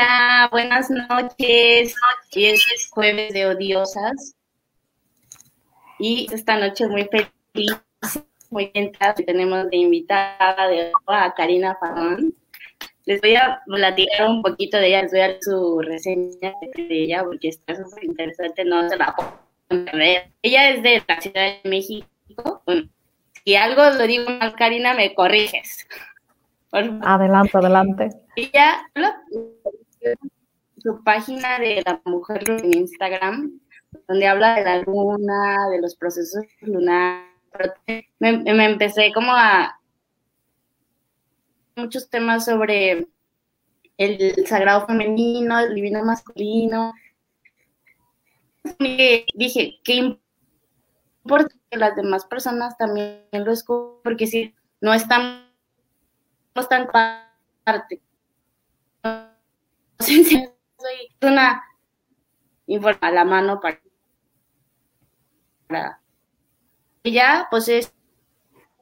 Hola, buenas noches. Hoy es jueves de odiosas. Y esta noche muy feliz, muy contenta. Tenemos de invitada de a Karina Fagón. Les voy a platicar un poquito de ella, les voy a dar su reseña de ella porque está súper interesante, no se la puedo ver. Ella es de la Ciudad de México. si algo lo digo mal, Karina, me corriges. Adelante, adelante. Ella, su página de la mujer en Instagram, donde habla de la luna, de los procesos lunares. Me, me empecé como a muchos temas sobre el sagrado femenino, el divino masculino. Dije, qué importa que las demás personas también lo escuchen, porque si no están no están parte. Soy una informa a la mano para, ella pues es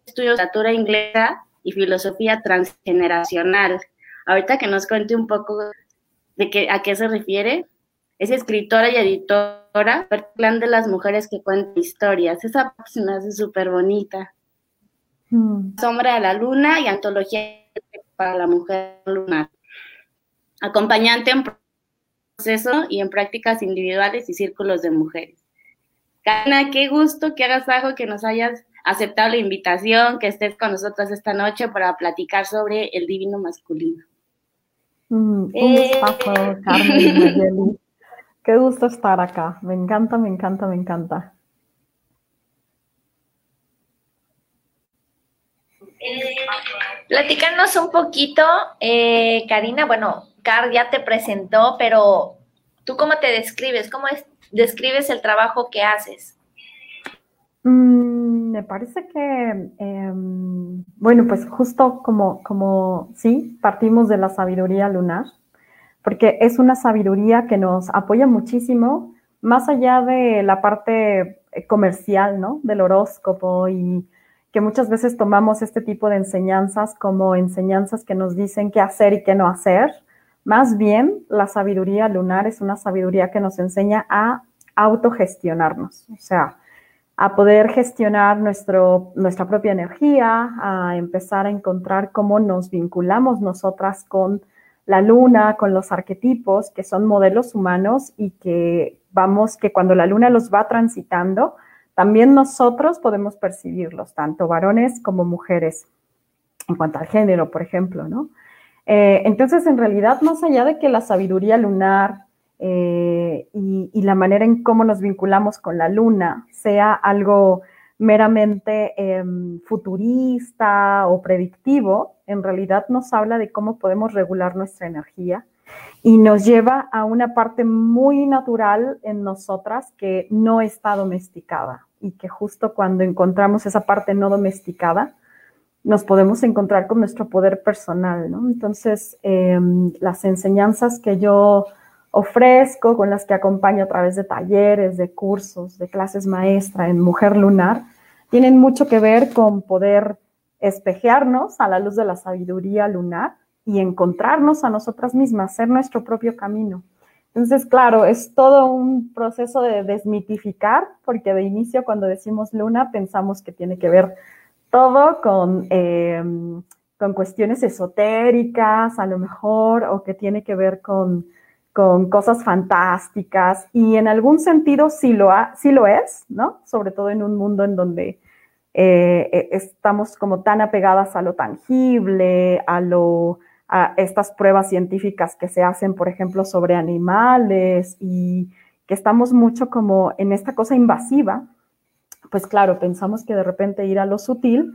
estudio literatura inglesa y filosofía transgeneracional. Ahorita que nos cuente un poco de qué, a qué se refiere, es escritora y editora del clan de las mujeres que cuentan historias. Esa página es súper bonita. Mm. Sombra de la Luna y Antología para la Mujer Lunar. Acompañante en proceso y en prácticas individuales y círculos de mujeres. Karina, qué gusto que hagas algo, que nos hayas aceptado la invitación, que estés con nosotros esta noche para platicar sobre el divino masculino. Mm, un eh. Carmen Qué gusto estar acá. Me encanta, me encanta, me encanta. Platícanos un poquito, eh, Karina. Bueno, Ya te presentó, pero ¿tú cómo te describes? ¿Cómo describes el trabajo que haces? Mm, me parece que, em, bueno, pues justo como, como, sí, partimos de la sabiduría lunar, porque es una sabiduría que nos apoya muchísimo, más allá de la parte comercial, ¿no? Del horóscopo y que muchas veces tomamos este tipo de enseñanzas como enseñanzas que nos dicen qué hacer y qué no hacer. Más bien, la sabiduría lunar es una sabiduría que nos enseña a autogestionarnos, o sea, a poder gestionar nuestra propia energía, a empezar a encontrar cómo nos vinculamos nosotras con la luna, con los arquetipos, que son modelos humanos y que vamos, que cuando la luna los va transitando, también nosotros podemos percibirlos, tanto varones como mujeres, en cuanto al género, por ejemplo, ¿no? Eh, entonces, en realidad, más allá de que la sabiduría lunar eh, y, la manera en cómo nos vinculamos con la luna sea algo meramente em, futurista o predictivo, en realidad nos habla de cómo podemos regular nuestra energía y nos lleva a una parte muy natural en nosotras que no está domesticada y que justo cuando encontramos esa parte no domesticada, nos podemos encontrar con nuestro poder personal, ¿no? Entonces, em, las enseñanzas que yo ofrezco, con las que acompaño a través de talleres, de cursos, de clases maestra en Mujer Lunar, tienen mucho que ver con poder espejearnos a la luz de la sabiduría lunar y encontrarnos a nosotras mismas, ser nuestro propio camino. Entonces, claro, es todo un proceso de desmitificar, porque de inicio cuando decimos luna pensamos que tiene que ver todo con, em, con cuestiones esotéricas, a lo mejor, o que tiene que ver con, con cosas fantásticas, y en algún sentido sí lo, ha, sí lo es, ¿no? Sobre todo en un mundo en donde eh, e, estamos como tan apegadas a lo tangible, a lo a estas pruebas científicas que se hacen, por ejemplo, sobre animales y que estamos mucho como en esta cosa invasiva, pues claro, pensamos que de repente ir a lo sutil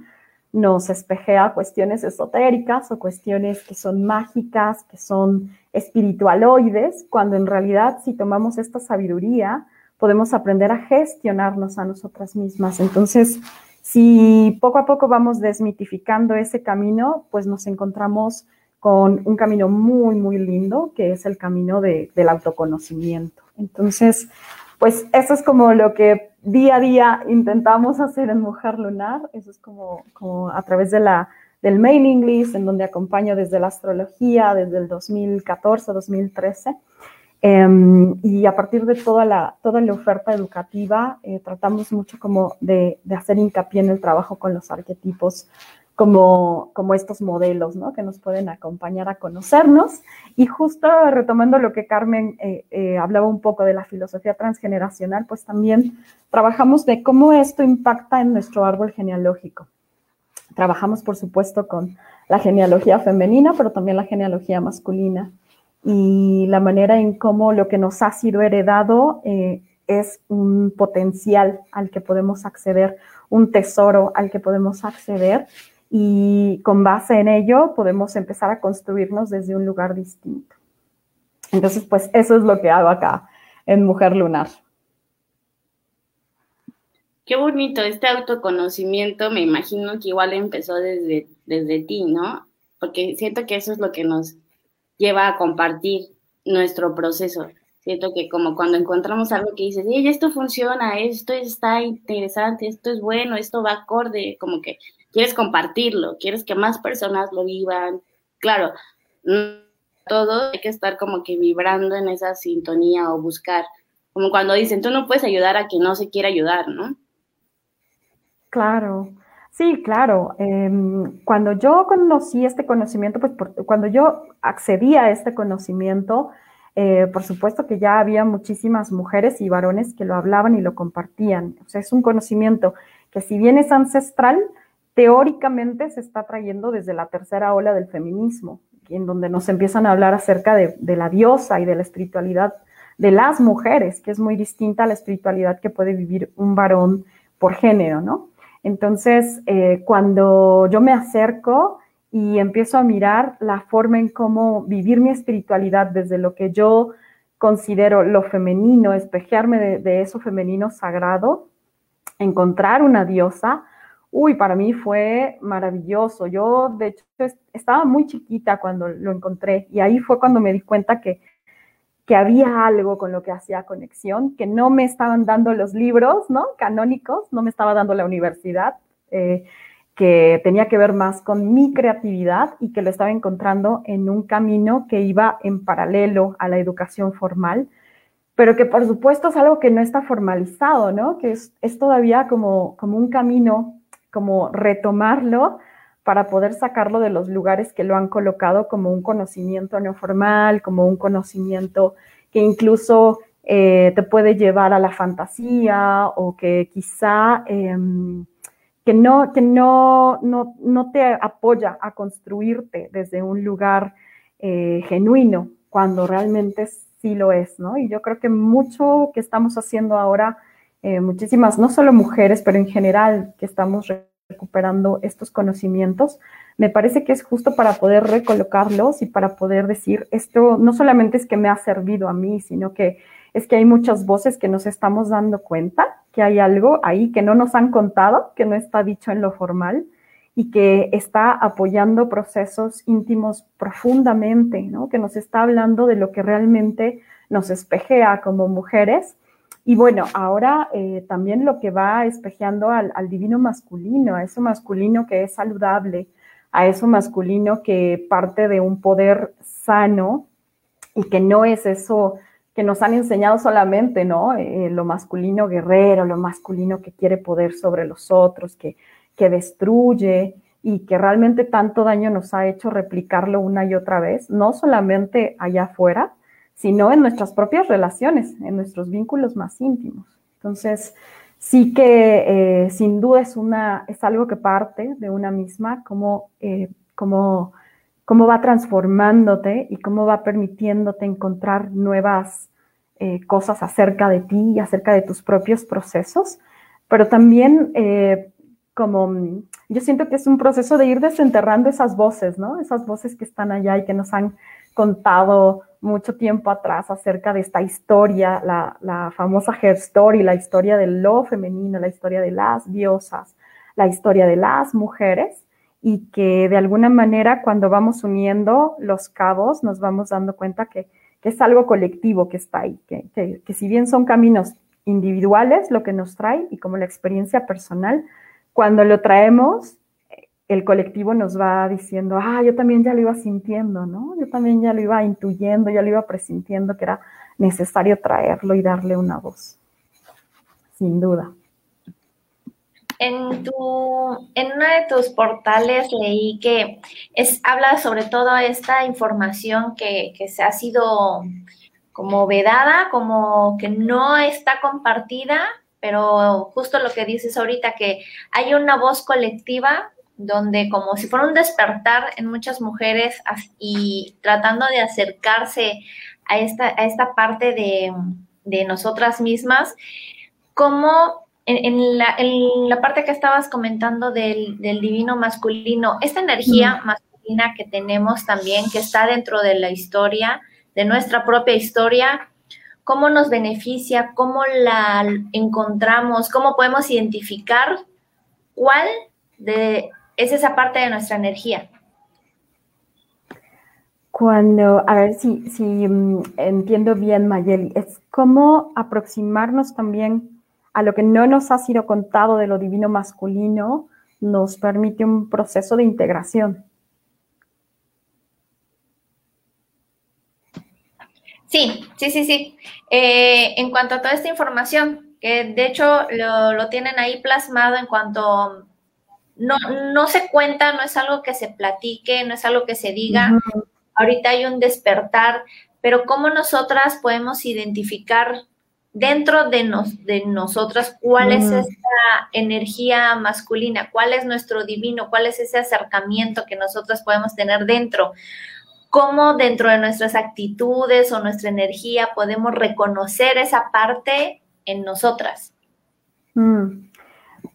nos espejea cuestiones esotéricas o cuestiones que son mágicas, que son espiritualoides, cuando en realidad si tomamos esta sabiduría, podemos aprender a gestionarnos a nosotras mismas. Entonces, si poco a poco vamos desmitificando ese camino, pues nos encontramos con un camino muy, muy lindo, que es el camino del autoconocimiento. Entonces, pues eso es como lo que día a día intentamos hacer en Mujer Lunar, eso es como, a través de la, del mailing list, en donde acompaño desde la astrología, desde el 2014, 2013. Em, y a partir de toda la, toda la oferta educativa, eh, tratamos mucho como de, de, hacer hincapié en el trabajo con los arquetipos como, como estos modelos, ¿no? Que nos pueden acompañar a conocernos. Y justo retomando lo que Carmen eh, eh, hablaba un poco de la filosofía transgeneracional, pues también trabajamos de cómo esto impacta en nuestro árbol genealógico. Trabajamos, por supuesto, con la genealogía femenina, pero también la genealogía masculina y la manera en cómo lo que nos ha sido heredado eh, es un potencial al que podemos acceder, un tesoro al que podemos acceder y con base en ello podemos empezar a construirnos desde un lugar distinto. Entonces, pues eso es lo que hago acá en Mujer Lunar. Qué bonito, este autoconocimiento me imagino que igual empezó desde, desde ti, ¿no? Porque siento que eso es lo que nos lleva a compartir nuestro proceso. Siento que como cuando encontramos algo que dices, hey, esto funciona, esto está interesante, esto es bueno, esto va acorde, como que quieres compartirlo, quieres que más personas lo vivan. Claro, todo hay que estar como que vibrando en esa sintonía o buscar, como cuando dicen, tú no puedes ayudar a quien no se quiere ayudar, ¿no? Claro, sí, claro. Em, cuando yo conocí este conocimiento, pues cuando yo accedí a este conocimiento, eh, por supuesto que ya había muchísimas mujeres y varones que lo hablaban y lo compartían. O sea, es un conocimiento que si bien es ancestral, teóricamente se está trayendo desde la tercera ola del feminismo, en donde nos empiezan a hablar acerca de, la diosa y de la espiritualidad de las mujeres, que es muy distinta a la espiritualidad que puede vivir un varón por género, ¿no? Entonces, eh, cuando yo me acerco y empiezo a mirar la forma en cómo vivir mi espiritualidad desde lo que yo considero lo femenino, espejearme de eso femenino sagrado, encontrar una diosa, Uy, para mí fue maravilloso. Yo, de hecho, estaba muy chiquita cuando lo encontré y ahí fue cuando me di cuenta que, que había algo con lo que hacía conexión, que no me estaban dando los libros, ¿no? Canónicos, no me estaba dando la universidad, eh, que tenía que ver más con mi creatividad y que lo estaba encontrando en un camino que iba en paralelo a la educación formal, pero que por supuesto es algo que no está formalizado, ¿no? Que es, es todavía como, como un camino como retomarlo para poder sacarlo de los lugares que lo han colocado como un conocimiento no formal, como un conocimiento que incluso eh, te puede llevar a la fantasía o que quizá em, que, no, que no, no, no, te apoya a construirte desde un lugar eh, genuino, cuando realmente sí lo es, ¿no? Y yo creo que mucho que estamos haciendo ahora eh, muchísimas, no solo mujeres, pero en general que estamos recuperando estos conocimientos, me parece que es justo para poder recolocarlos y para poder decir, esto no solamente es que me ha servido a mí, sino que es que hay muchas voces que nos estamos dando cuenta que hay algo ahí que no nos han contado, que no está dicho en lo formal y que está apoyando procesos íntimos profundamente, ¿no? que nos está hablando de lo que realmente nos espejea como mujeres y bueno, ahora eh, también lo que va espejeando al, divino masculino, a eso masculino que es saludable, a eso masculino que parte de un poder sano y que no es eso que nos han enseñado solamente, ¿no? Eh, lo masculino guerrero, lo masculino que quiere poder sobre los otros, que, que destruye y que realmente tanto daño nos ha hecho replicarlo una y otra vez, no solamente allá afuera, sino en nuestras propias relaciones, en nuestros vínculos más íntimos. Entonces, sí que eh, sin duda es, una, es algo que parte de una misma, cómo, eh, cómo, cómo, va transformándote y cómo va permitiéndote encontrar nuevas eh, cosas acerca de ti y acerca de tus propios procesos, pero también como, mm, yo siento que es un proceso de ir desenterrando esas voces, ¿no? Esas voces que están allá y que nos han contado mucho tiempo atrás acerca de esta historia, la, la famosa Her Story, la historia de lo femenino, la historia de las diosas, la historia de las mujeres y que de alguna manera cuando vamos uniendo los cabos nos vamos dando cuenta que, que es algo colectivo que está ahí, que, que, que si bien son caminos individuales lo que nos trae y como la experiencia personal, cuando lo traemos, el colectivo nos va diciendo, ah, yo también ya lo iba sintiendo, ¿no? Yo también ya lo iba intuyendo, ya lo iba presintiendo que era necesario traerlo y darle una voz. Sin duda. En, tu, en uno de tus portales leí que es, habla sobre toda esta información que, que se ha sido como vedada, como que no está compartida, pero justo lo que dices ahorita, que hay una voz colectiva donde como si fuera un despertar en muchas mujeres y tratando de acercarse a esta, a esta parte de, de nosotras mismas, como en, la, en, la, parte que estabas comentando del, del divino masculino, esta energía masculina que tenemos también, que está dentro de la historia, de nuestra propia historia, cómo nos beneficia, cómo la encontramos, cómo podemos identificar cuál de, es esa parte de nuestra energía. Cuando, a ver si, si um, entiendo bien, Mayeli, es cómo aproximarnos también a lo que no nos ha sido contado de lo divino masculino, nos permite un proceso de integración. Sí, sí, sí, sí. Eh, en cuanto a toda esta información, que de hecho lo, lo tienen ahí plasmado en cuanto no, no se cuenta, no es algo que se platique, no es algo que se diga. Ahorita hay un despertar, pero ¿cómo nosotras podemos identificar dentro de, nos, de nosotras cuál es esta energía masculina, cuál es nuestro divino, cuál es ese acercamiento que nosotras podemos tener dentro? cómo dentro de nuestras actitudes o nuestra energía podemos reconocer esa parte en nosotras. Mm,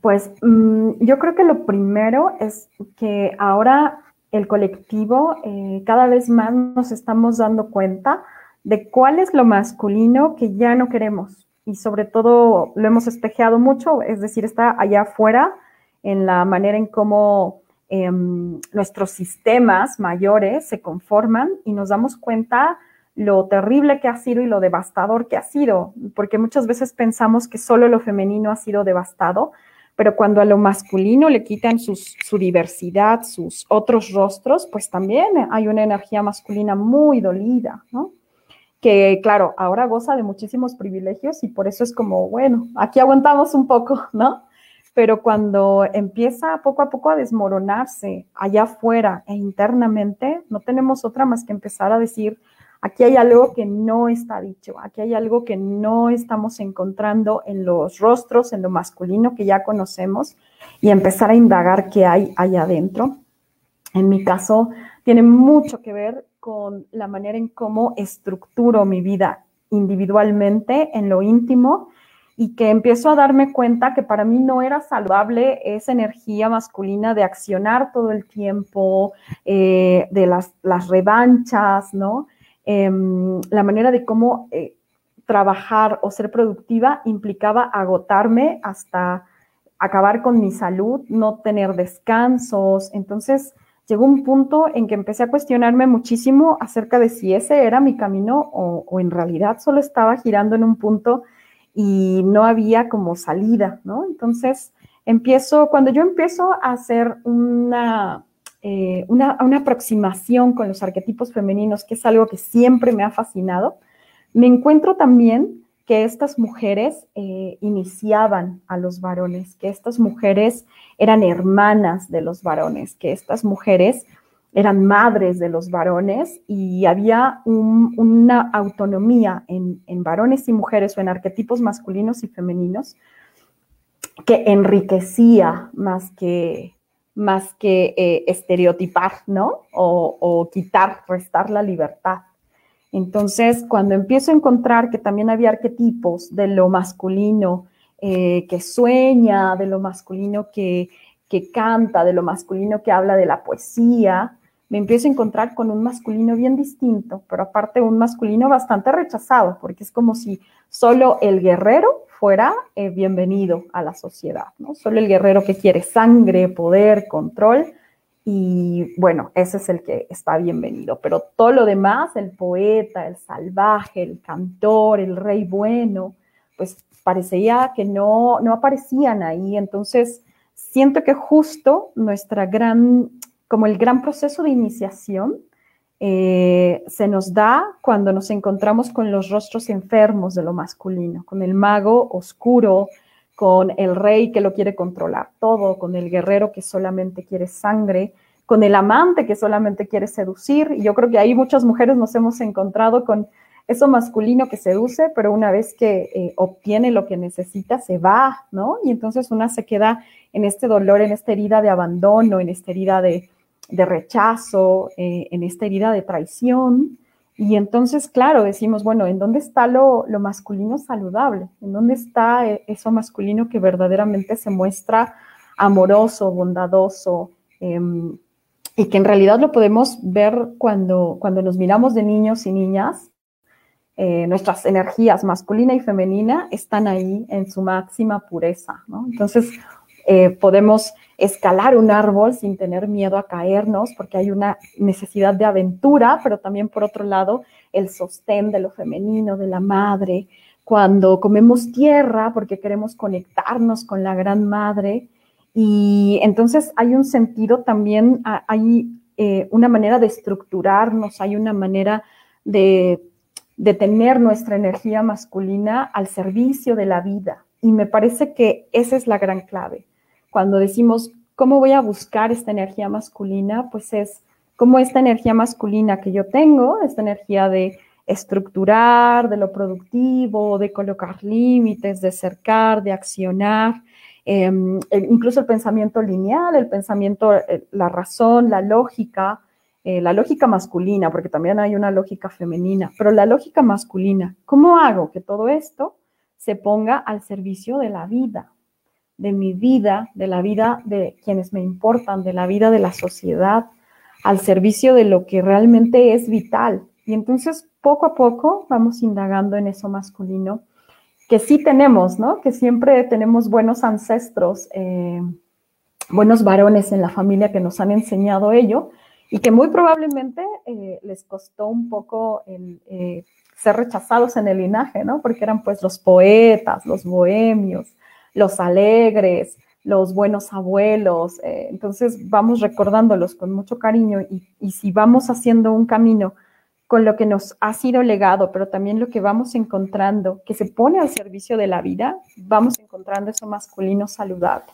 pues mm, yo creo que lo primero es que ahora el colectivo eh, cada vez más nos estamos dando cuenta de cuál es lo masculino que ya no queremos. Y sobre todo lo hemos espejeado mucho, es decir, está allá afuera en la manera en cómo Em, nuestros sistemas mayores se conforman y nos damos cuenta lo terrible que ha sido y lo devastador que ha sido, porque muchas veces pensamos que solo lo femenino ha sido devastado, pero cuando a lo masculino le quitan su diversidad, sus otros rostros, pues también hay una energía masculina muy dolida, ¿no? Que claro, ahora goza de muchísimos privilegios y por eso es como, bueno, aquí aguantamos un poco, ¿no? pero cuando empieza poco a poco a desmoronarse allá afuera e internamente, no tenemos otra más que empezar a decir, aquí hay algo que no está dicho, aquí hay algo que no estamos encontrando en los rostros, en lo masculino que ya conocemos y empezar a indagar qué hay allá adentro. En mi caso, tiene mucho que ver con la manera en cómo estructuro mi vida individualmente, en lo íntimo, y que empiezo a darme cuenta que para mí no era saludable esa energía masculina de accionar todo el tiempo, eh, de las, las, revanchas, ¿no? Em, la manera de cómo eh, trabajar o ser productiva implicaba agotarme hasta acabar con mi salud, no tener descansos. Entonces llegó un punto en que empecé a cuestionarme muchísimo acerca de si ese era mi camino o, o en realidad solo estaba girando en un punto y no había como salida, ¿no? Entonces, empiezo, cuando yo empiezo a hacer una, eh, una, aproximación con los arquetipos femeninos, que es algo que siempre me ha fascinado, me encuentro también que estas mujeres eh, iniciaban a los varones, que estas mujeres eran hermanas de los varones, que estas mujeres eran madres de los varones y había una autonomía en, varones y mujeres o en arquetipos masculinos y femeninos que enriquecía más que, más que eh, estereotipar, ¿no? O, quitar, restar la libertad. Entonces, cuando empiezo a encontrar que también había arquetipos de lo masculino eh, que sueña, de lo masculino que que canta, de lo masculino que habla de la poesía, me empiezo a encontrar con un masculino bien distinto, pero aparte un masculino bastante rechazado, porque es como si solo el guerrero fuera eh, bienvenido a la sociedad, ¿no? Solo el guerrero que quiere sangre, poder, control, y bueno, ese es el que está bienvenido, pero todo lo demás, el poeta, el salvaje, el cantor, el rey bueno, pues parecía que no, no aparecían ahí, entonces siento que justo nuestra gran como el gran proceso de iniciación eh, se nos da cuando nos encontramos con los rostros enfermos de lo masculino, con el mago oscuro, con el rey que lo quiere controlar todo, con el guerrero que solamente quiere sangre, con el amante que solamente quiere seducir. Y yo creo que ahí muchas mujeres nos hemos encontrado con eso masculino que seduce, pero una vez que eh, obtiene lo que necesita, se va, ¿no? Y entonces una se queda en este dolor, en esta herida de abandono, en esta herida de, de rechazo, eh, en esta herida de traición. Y entonces, claro, decimos, bueno, ¿en dónde está lo, masculino saludable? ¿En dónde está eh, eso masculino que verdaderamente se muestra amoroso, bondadoso? Em, y que en realidad lo podemos ver cuando, cuando nos miramos de niños y niñas. Eh, nuestras energías masculina y femenina están ahí en su máxima pureza. Entonces, podemos escalar un árbol sin tener miedo a caernos, porque hay una necesidad de aventura, pero también por otro lado el sostén de lo femenino, de la madre, cuando comemos tierra porque queremos conectarnos con la gran madre. Y entonces hay un sentido también, hay eh, una manera de estructurarnos, hay una manera de, de tener nuestra energía masculina al servicio de la vida. Y me parece que esa es la gran clave cuando decimos, ¿cómo voy a buscar esta energía masculina? Pues es como esta energía masculina que yo tengo, esta energía de estructurar, de lo productivo, de colocar límites, de cercar, de accionar, em, incluso el pensamiento lineal, el pensamiento, eh, la razón, la lógica, eh, la lógica masculina, porque también hay una lógica femenina, pero la lógica masculina, ¿cómo hago que todo esto se ponga al servicio de la vida? De mi vida, de la vida de quienes me importan, de la vida de la sociedad, al servicio de lo que realmente es vital. Y entonces, poco a poco, vamos indagando en eso masculino, que sí tenemos, ¿no? Que siempre tenemos buenos ancestros, eh, buenos varones en la familia que nos han enseñado ello y que muy probablemente eh, les costó un poco el, eh, ser rechazados en el linaje, ¿no? Porque eran pues los poetas, los bohemios, los alegres, los buenos abuelos. Eh, entonces vamos recordándolos con mucho cariño y, si vamos haciendo un camino con lo que nos ha sido legado, pero también lo que vamos encontrando, que se pone al servicio de la vida, vamos encontrando eso masculino saludable.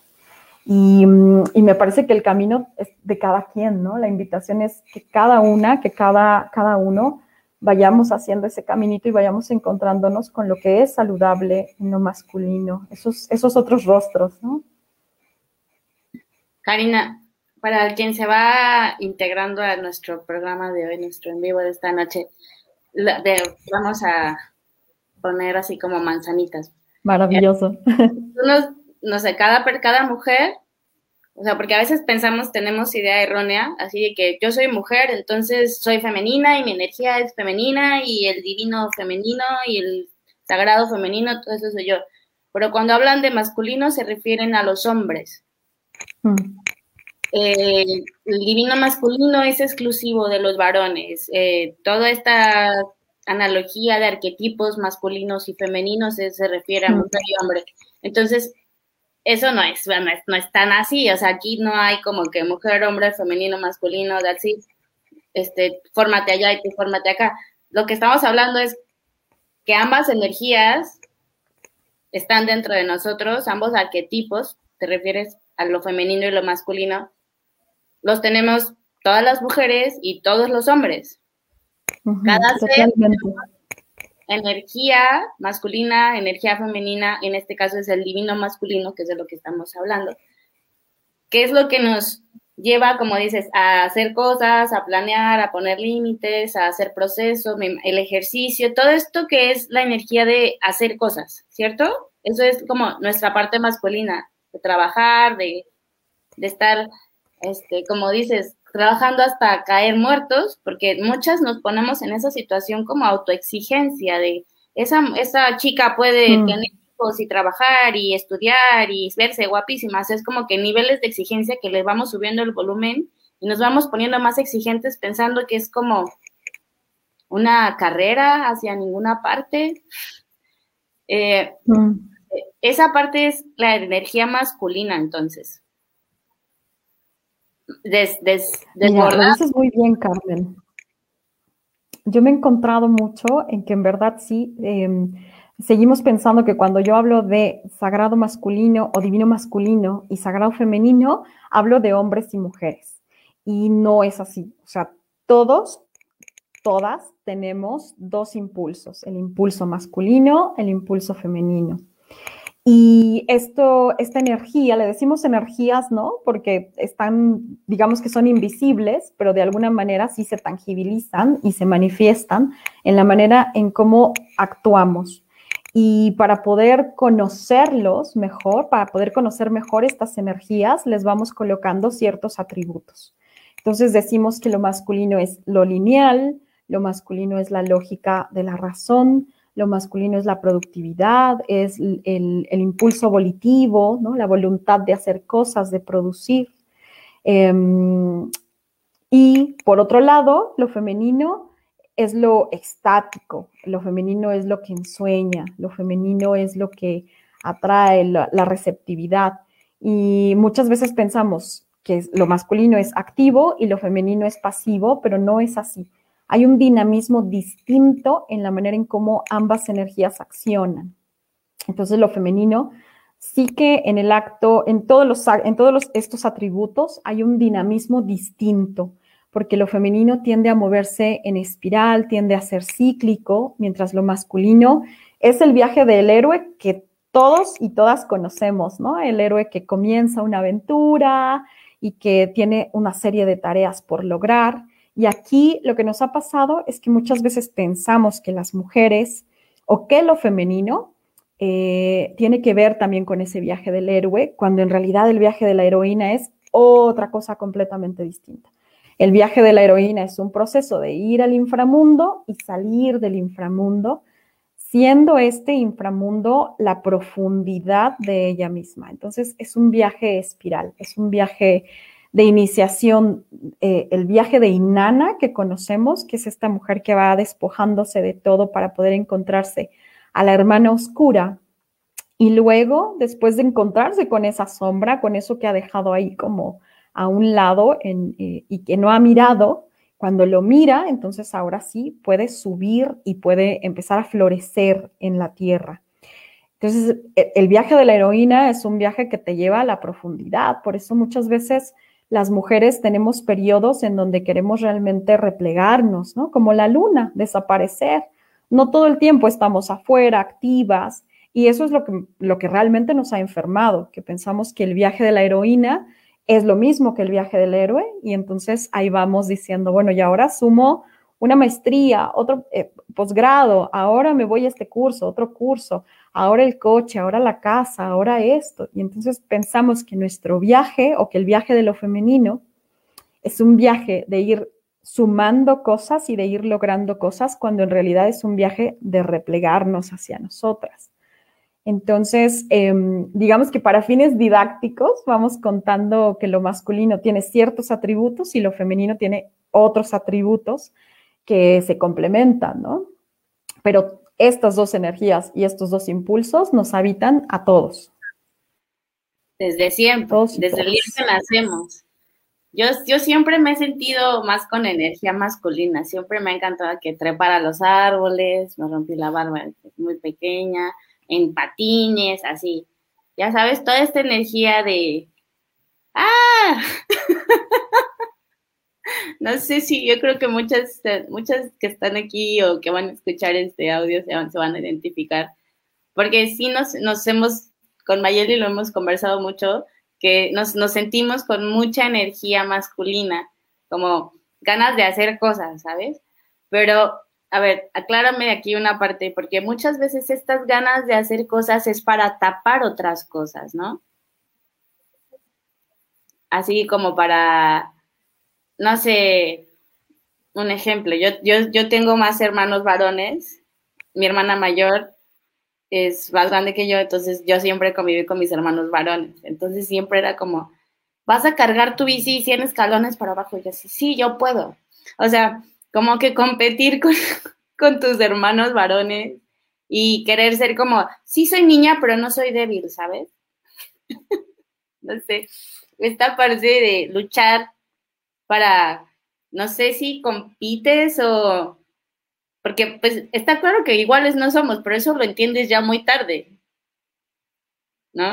Y, y, me parece que el camino es de cada quien, ¿no? La invitación es que cada una, que cada, cada uno vayamos haciendo ese caminito y vayamos encontrándonos con lo que es saludable en lo masculino, esos, esos otros rostros, ¿no? Karina, para quien se va integrando a nuestro programa de hoy, nuestro en vivo de esta noche, vamos a poner así como manzanitas. Maravilloso. no sé, cada, cada mujer o sea, porque a veces pensamos, tenemos idea errónea, así de que yo soy mujer, entonces soy femenina y mi energía es femenina y el divino femenino y el sagrado femenino, todo eso soy yo. Pero cuando hablan de masculino se refieren a los hombres. Mm. Eh, el divino masculino es exclusivo de los varones. Eh, toda esta analogía de arquetipos masculinos y femeninos se, se refiere a mm. mujer y hombre. Entonces, eso no es, no es, tan así, o sea, aquí no hay como que mujer, hombre, femenino, masculino, así, este, fórmate allá y tú fórmate acá. Lo que estamos hablando es que ambas energías están dentro de nosotros, ambos arquetipos, te refieres a lo femenino y lo masculino, los tenemos todas las mujeres y todos los hombres. Cada ser energía masculina, energía femenina, en este caso es el divino masculino, que es de lo que estamos hablando. ¿Qué es lo que nos lleva, como dices, a hacer cosas, a planear, a poner límites, a hacer procesos, el ejercicio, todo esto que es la energía de hacer cosas, ¿cierto? Eso es como nuestra parte masculina, de trabajar, de de estar, este, como dices, trabajando hasta caer muertos, porque muchas nos ponemos en esa situación como autoexigencia de esa, esa chica puede mm. tener hijos y trabajar y estudiar y verse guapísimas, es como que niveles de exigencia que le vamos subiendo el volumen y nos vamos poniendo más exigentes pensando que es como una carrera hacia ninguna parte. Eh, mm. Esa parte es la energía masculina, entonces. Des, des, muy bien, Carmen. Yo me he encontrado mucho en que en verdad sí, em, seguimos pensando que cuando yo hablo de sagrado masculino o divino masculino y sagrado femenino, hablo de hombres y mujeres. Y no es así. O sea, todos, todas tenemos dos impulsos, el impulso masculino, el impulso femenino. Y esto, esta energía, le decimos energías, ¿no? Porque están, digamos que son invisibles, pero de alguna manera sí se tangibilizan y se manifiestan en la manera en cómo actuamos. Y para poder conocerlos mejor, para poder conocer mejor estas energías, les vamos colocando ciertos atributos. Entonces decimos que lo masculino es lo lineal, lo masculino es la lógica de la razón, lo masculino es la productividad, es el, impulso volitivo, ¿no? la voluntad de hacer cosas, de producir. Em, y por otro lado, lo femenino es lo estático, lo femenino es lo que ensueña, lo femenino es lo que atrae la receptividad. Y muchas veces pensamos que lo masculino es activo y lo femenino es pasivo, pero no es así hay un dinamismo distinto en la manera en cómo ambas energías accionan. Entonces, lo femenino sí que en el acto, en todos, los, en todos estos atributos hay un dinamismo distinto, porque lo femenino tiende a moverse en espiral, tiende a ser cíclico, mientras lo masculino es el viaje del héroe que todos y todas conocemos, ¿no? El héroe que comienza una aventura y que tiene una serie de tareas por lograr y aquí lo que nos ha pasado es que muchas veces pensamos que las mujeres o que lo femenino eh, tiene que ver también con ese viaje del héroe, cuando en realidad el viaje de la heroína es otra cosa completamente distinta. El viaje de la heroína es un proceso de ir al inframundo y salir del inframundo, siendo este inframundo la profundidad de ella misma. Entonces es un viaje espiral, es un viaje de iniciación, eh, el viaje de Inanna que conocemos, que es esta mujer que va despojándose de todo para poder encontrarse a la hermana oscura. Y luego, después de encontrarse con esa sombra, con eso que ha dejado ahí como a un lado eh, y que no ha mirado, cuando lo mira, entonces ahora sí puede subir y puede empezar a florecer en la tierra. Entonces, e, el viaje de la heroína es un viaje que te lleva a la profundidad, por eso muchas veces las mujeres tenemos periodos en donde queremos realmente replegarnos, ¿no? Como la luna, desaparecer. No todo el tiempo estamos afuera, activas, y eso es lo que, lo que realmente nos ha enfermado, que pensamos que el viaje de la heroína es lo mismo que el viaje del héroe, y entonces ahí vamos diciendo, bueno, y ahora sumo una maestría, otro eh, posgrado, ahora me voy a este curso, otro curso, ahora el coche, ahora la casa, ahora esto. Y entonces pensamos que nuestro viaje o que el viaje de lo femenino es un viaje de ir sumando cosas y de ir logrando cosas cuando en realidad es un viaje de replegarnos hacia nosotras. Entonces, em, digamos que para fines didácticos vamos contando que lo masculino tiene ciertos atributos y lo femenino tiene otros atributos que se complementan, ¿no? Pero estas dos energías y estos dos impulsos nos habitan a todos. Desde siempre, desde el día que nacemos. Yo, yo siempre me he sentido más con energía masculina, siempre me ha encantado que trepar a los árboles, me rompí la barba muy pequeña, en patines, así. Ya sabes, toda esta energía de, ¡ah! no sé si yo creo que muchas, muchas que están aquí o que van a escuchar este audio se van, a identificar, porque sí nos, nos hemos, con Mayeli lo hemos conversado mucho, que nos, nos sentimos con mucha energía masculina, como ganas de hacer cosas, ¿sabes? Pero, a ver, aclárame aquí una parte, porque muchas veces estas ganas de hacer cosas es para tapar otras cosas, ¿no? así como para, no sé, un ejemplo, yo, yo, yo tengo más hermanos varones, mi hermana mayor es más grande que yo, entonces yo siempre conviví con mis hermanos varones, entonces siempre era como, vas a cargar tu bici 100 escalones para abajo, y yo así, sí, yo puedo. O sea, como que competir con, con tus hermanos varones y querer ser como, sí soy niña, pero no soy débil, ¿sabes? no sé, esta parte de luchar para, no sé si compites o, porque pues está claro que iguales no somos, pero eso lo entiendes ya muy tarde, ¿no?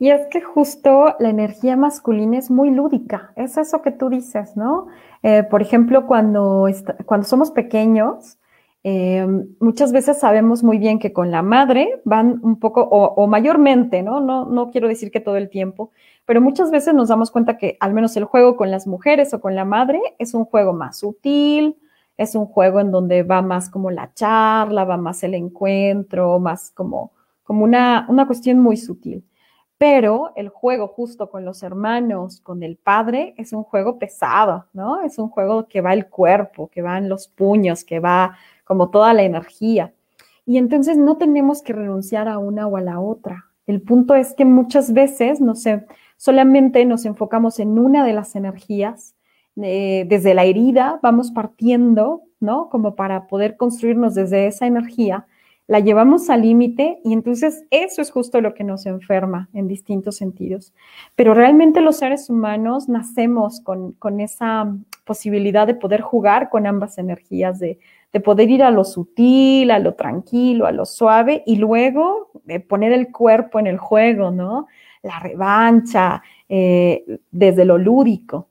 Y es que justo la energía masculina es muy lúdica, es eso que tú dices, ¿no? Eh, por ejemplo, cuando, cuando somos pequeños, eh, muchas veces sabemos muy bien que con la madre van un poco, o, mayormente, ¿no? ¿no? No quiero decir que todo el tiempo, pero muchas veces nos damos cuenta que al menos el juego con las mujeres o con la madre es un juego más sutil, es un juego en donde va más como la charla, va más el encuentro, más como, como una, una cuestión muy sutil. Pero el juego justo con los hermanos, con el padre, es un juego pesado, ¿no? Es un juego que va el cuerpo, que va en los puños, que va como toda la energía. Y entonces no tenemos que renunciar a una o a la otra. El punto es que muchas veces, no sé, solamente nos enfocamos en una de las energías eh, desde la herida vamos partiendo, ¿no? Como para poder construirnos desde esa energía, la llevamos al límite y entonces eso es justo lo que nos enferma en distintos sentidos. Pero realmente los seres humanos nacemos con, esa posibilidad de poder jugar con ambas energías, de, poder ir a lo sutil, a lo tranquilo, a lo suave y luego eh, poner el cuerpo en el juego, ¿no? La revancha, eh, desde lo lúdico.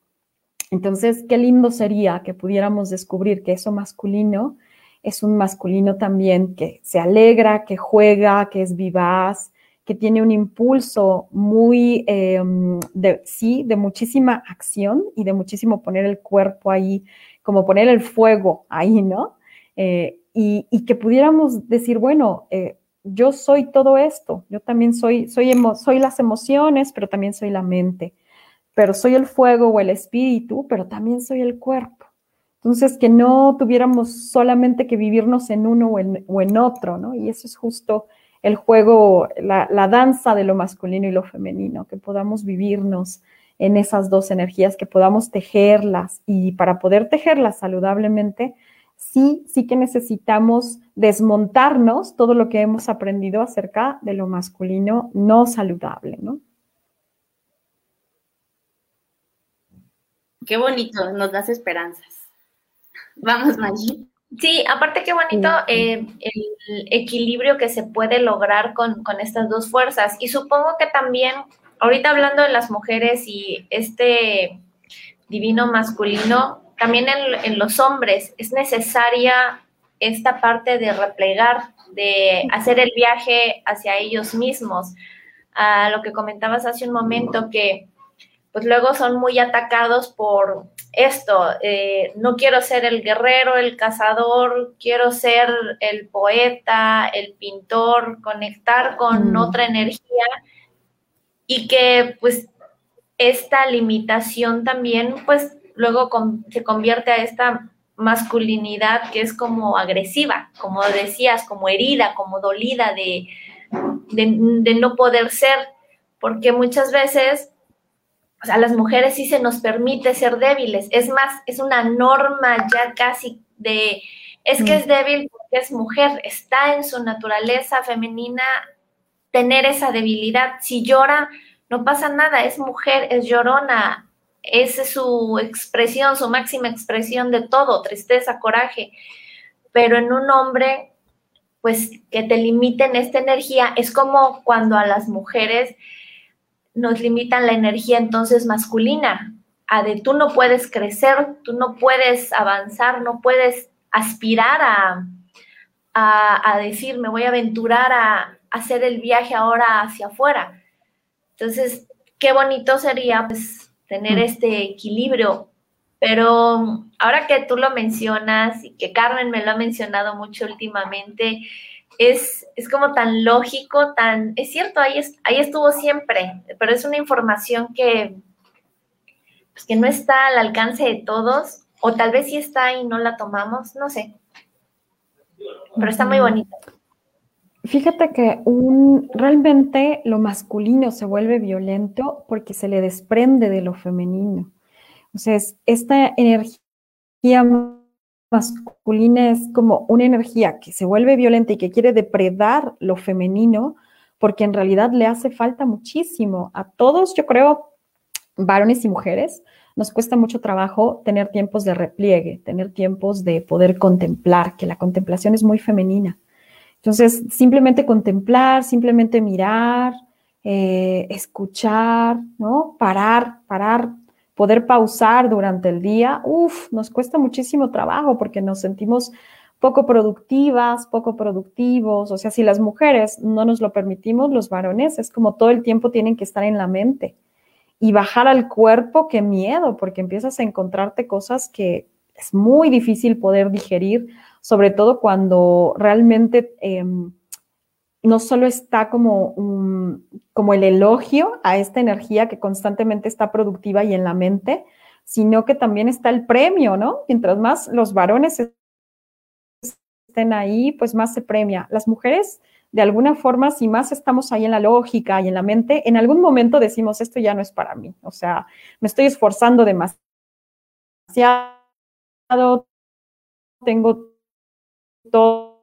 Entonces, qué lindo sería que pudiéramos descubrir que eso masculino es un masculino también que se alegra, que juega, que es vivaz, que tiene un impulso muy, em, de, sí, de muchísima acción y de muchísimo poner el cuerpo ahí, como poner el fuego ahí, ¿no? Eh, y, que pudiéramos decir, bueno, eh, yo soy todo esto, yo también soy, soy, soy las emociones, pero también soy la mente pero soy el fuego o el espíritu, pero también soy el cuerpo. Entonces, que no tuviéramos solamente que vivirnos en uno o en, otro, ¿no? Y eso es justo el juego, la, la, danza de lo masculino y lo femenino, que podamos vivirnos en esas dos energías, que podamos tejerlas. Y para poder tejerlas saludablemente, sí, sí que necesitamos desmontarnos todo lo que hemos aprendido acerca de lo masculino no saludable, ¿no? Qué bonito, nos das esperanzas. Vamos, Maggie. Sí, aparte qué bonito eh, el equilibrio que se puede lograr con, estas dos fuerzas. Y supongo que también, ahorita hablando de las mujeres y este divino masculino, también en, en los hombres es necesaria esta parte de replegar, de hacer el viaje hacia ellos mismos. A lo que comentabas hace un momento, que pues luego son muy atacados por esto, eh, no quiero ser el guerrero, el cazador, quiero ser el poeta, el pintor, conectar con mm. otra energía y que pues esta limitación también pues luego se convierte a esta masculinidad que es como agresiva, como decías, como herida, como dolida de, de no poder ser, porque muchas veces o a las mujeres sí se nos permite ser débiles. Es más, es una norma ya casi de, es que es mm. débil porque es mujer, está en su naturaleza femenina tener esa debilidad. Si llora, no pasa nada, es mujer, es llorona, es su expresión, su máxima expresión de todo, tristeza, coraje. Pero en un hombre, pues que te limiten esta energía, es como cuando a las mujeres nos limitan la energía entonces masculina, a de tú no puedes crecer, tú no puedes avanzar, no puedes aspirar a, a, decir, me voy a aventurar a, hacer el viaje ahora hacia afuera. Entonces, qué bonito sería pues tener mm. este equilibrio. Pero ahora que tú lo mencionas y que Carmen me lo ha mencionado mucho últimamente, es, es como tan lógico, tan, es cierto, ahí, es, ahí estuvo siempre, pero es una información que, pues, que no está al alcance de todos, o tal vez sí está y no la tomamos, no sé. Pero está muy bonito. Fíjate que realmente lo masculino se vuelve violento porque se le desprende de lo femenino. Sea, esta energía masculina es como una energía que se vuelve violenta y que quiere depredar lo femenino, porque en realidad le hace falta muchísimo. A todos, yo creo, varones y mujeres, nos cuesta mucho trabajo tener tiempos de repliegue, tener tiempos de poder contemplar, que la contemplación es muy femenina. Entonces, simplemente contemplar, simplemente mirar, eh, escuchar, ¿no? Parar, parar, poder pausar durante el día, uff, nos cuesta muchísimo trabajo porque nos sentimos poco productivas, poco productivos. O sea, si las mujeres no nos lo permitimos, los varones es como todo el tiempo tienen que estar en la mente. Y bajar al cuerpo, qué miedo, porque empiezas a encontrarte cosas que es muy difícil poder digerir, sobre todo cuando realmente em, no solo está como, como el elogio a esta energía que constantemente está productiva y en la mente, sino que también está el premio, ¿no? Mientras más los varones estén ahí, pues más se premia. Las mujeres, de alguna forma, si más estamos ahí en la lógica y en la mente, en algún momento decimos, esto ya no es para mí. O sea, me estoy esforzando demasiado, tengo todos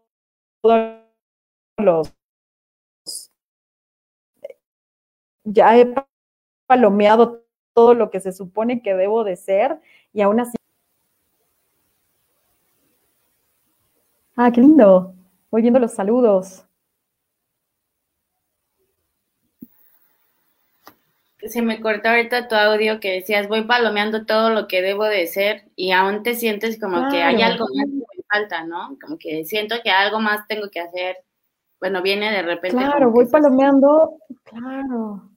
los ya he palomeado todo lo que se supone que debo de ser y aún así... Ah, qué lindo. Voy viendo los saludos. Se me cortó ahorita tu audio que decías, voy palomeando todo lo que debo de ser y aún te sientes como que hay algo más falta, ¿no? Como que siento que algo más tengo que hacer. Bueno, viene de repente. Claro, voy palomeando, claro.